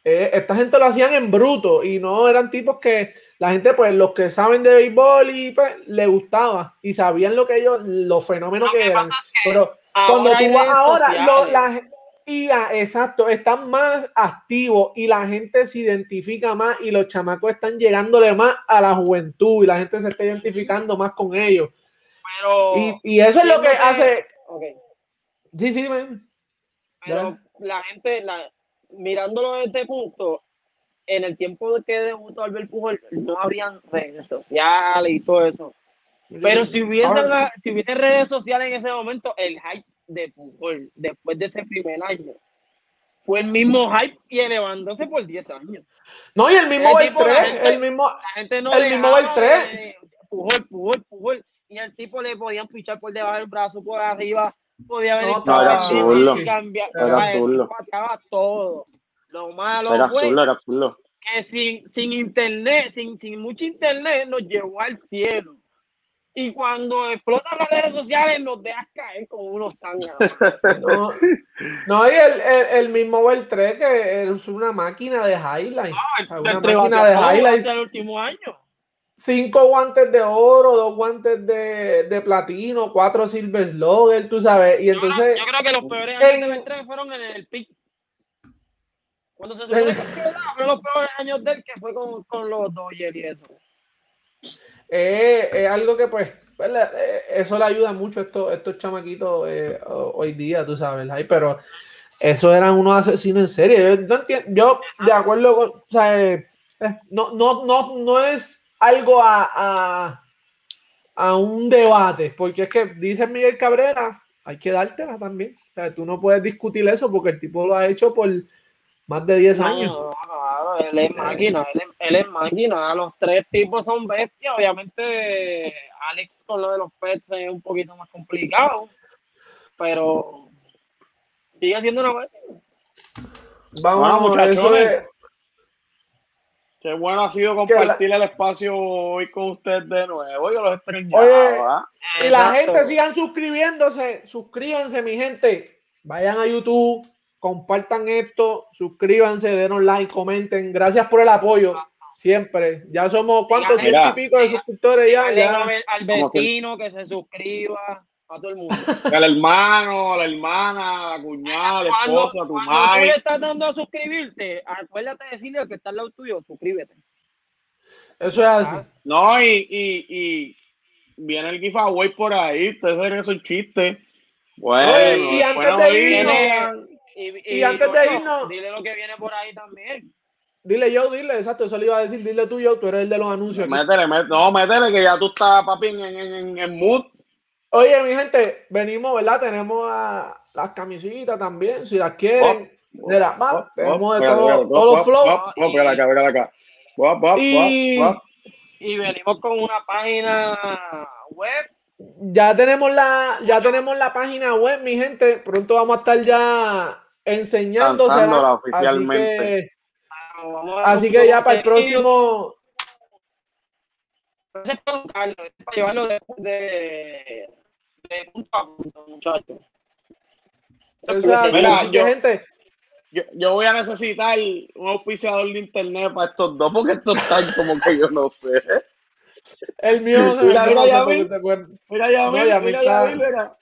S2: eh, esta gente lo hacían en bruto y no eran tipos que la gente, pues los que saben de béisbol y pues le gustaba y sabían lo que ellos, los fenómenos que, eran. Pero cuando tú vas ahora, lo, la, y exacto, están más activos y la gente se identifica más y los chamacos están llegándole más a la juventud y la gente se está identificando más con ellos. y, eso es lo que hace. Sí, sí,
S3: Pero la gente, la, mirándolo desde este punto, en el tiempo de que debutó Albert Pujol, no habrían redes sociales y todo eso. Pero si hubiese, si hubiese redes sociales en ese momento, el hype de Pujol después de ese primer año fue el mismo hype y elevándose por 10 años.
S2: No, y el mismo el, 3, el mismo,
S3: la gente no el mismo el 3. Pujol, Pujol, Pujol, y al tipo le podían pichar por debajo del brazo, por arriba, podía venir
S1: no, era azul,
S3: cambiar,
S1: era
S3: todo. Lo malo era fue azul, era azul. que sin, sin internet, sin, sin mucho internet, nos llevó al cielo y cuando explotan las redes sociales nos dejas caer como unos sangres.
S2: No, no, y el, el, mismo el 3 que es una máquina de highlights. No, una máquina de highlights.
S3: El último año.
S2: Cinco guantes de oro, dos guantes de, de platino, cuatro silver slugger, tú sabes. Y entonces.
S3: Yo, creo que los peores años del 3 fueron en el pick. Cuando se supone que fueron los peores años del que fue con, con los Dodgers y eso
S2: es algo que pues, eh, eso le ayuda mucho a estos, estos chamaquitos eh, hoy día, tú sabes, pero eso eran unos asesinos en serie. Yo, yo de acuerdo con, o sea, eh, no, no, no, no es algo a, a, a, un debate, porque es que dice Miguel Cabrera, hay que dártela también. O sea, tú no puedes discutir eso porque el tipo lo ha hecho por más de 10 años.
S3: No, él es máquina, él es, máquina. Los tres tipos son bestias. Obviamente, Alex con lo de los pets es un poquito más complicado, pero sigue siendo una bestia.
S1: Vamos, muchachos. Qué bueno ha sido compartir el espacio hoy con ustedes de nuevo. Yo los extrañaba.
S2: y la gente sigan suscribiéndose. Suscríbanse, mi gente. Vayan a YouTube compartan esto, suscríbanse, denos like, comenten. Gracias por el apoyo. Siempre. Ya somos, ¿cuántos? Ciento y pico de suscriptores ya. ya.
S3: Al vecino que se suscriba. A todo el mundo.
S1: Al hermano, a la hermana, a la cuñada, a la esposa, a tu madre. Cuando
S3: estás dando a suscribirte, acuérdate de decirle al que está al lado tuyo, suscríbete.
S2: Eso es así.
S1: No, y, y, y viene el giveaway por ahí. Ustedes saben que es un chiste. Bueno,
S2: y antes de irnos, y, antes de irnos.
S3: Dile lo que viene por ahí también.
S2: Dile yo, dile, exacto, eso le iba a decir, dile tú yo, tú eres el de los anuncios.
S1: Métele, métele, no, métele, que ya tú estás, papi, en, en, en, mood.
S2: Oye, mi gente, venimos, ¿verdad? Tenemos a las camisitas también, si las quieren. Mira, va, tenemos de todo, todos los
S3: flows. Y, y venimos con una página web
S2: ya tenemos la ya tenemos la página web mi gente pronto vamos a estar ya enseñándose oficialmente. Así que, ya para el próximo.
S3: para llevarlo de, de, de punto a punto, muchachos.
S1: Mira, yo, gente. Yo, yo, voy a necesitar un auspiciador de internet para estos dos, porque estos están como que yo no sé.
S2: El mío.
S1: Mira, mira, ya Mira, ya mira, mira, ya mira.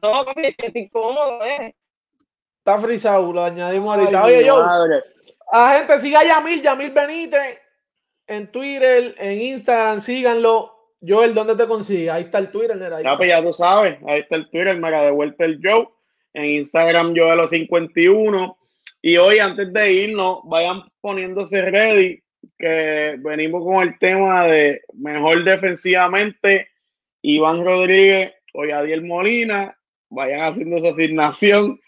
S3: Papi, que incómodo, eh.
S2: Está frisado, lo añadimos ahorita. Oye, yo. A gente, siga a Yamil, Yamil Benítez en Twitter, en Instagram, síganlo. Joel, ¿dónde te consigue? Ahí está el Twitter, ahí
S1: ya, pues ya tú sabes, ahí está el Twitter, me de vuelta el Joe. En Instagram, yo de los 51. Y hoy, antes de irnos, vayan poniéndose ready, que venimos con el tema de mejor defensivamente. Iván Rodríguez o Yadiel Molina, vayan haciendo su asignación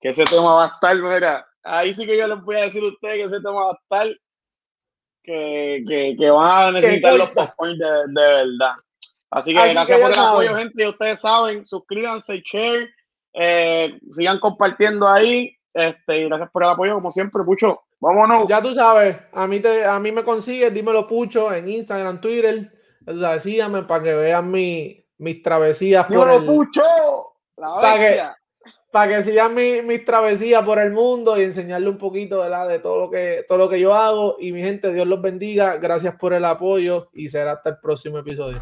S1: que ese tema va a estar, mira, ahí sí que yo les voy a decir a ustedes que ese tema va a estar, que, que, que van a necesitar los points de, de, verdad. Así que gracias por el apoyo, gente. Y ustedes saben, suscríbanse, share, eh, sigan compartiendo ahí. Este, y gracias por el apoyo, como siempre, Pucho. Vámonos.
S2: Ya tú sabes, a mí, te, a mí me consigues, dímelo, Pucho, en Instagram, Twitter. Síganme para que vean mi, mis travesías.
S1: por el, Pucho!
S2: para que, para que sigan mis travesías por el mundo y enseñarle un poquito de todo lo que todo lo que yo hago. Y mi gente, Dios los bendiga. Gracias por el apoyo y será hasta el próximo episodio.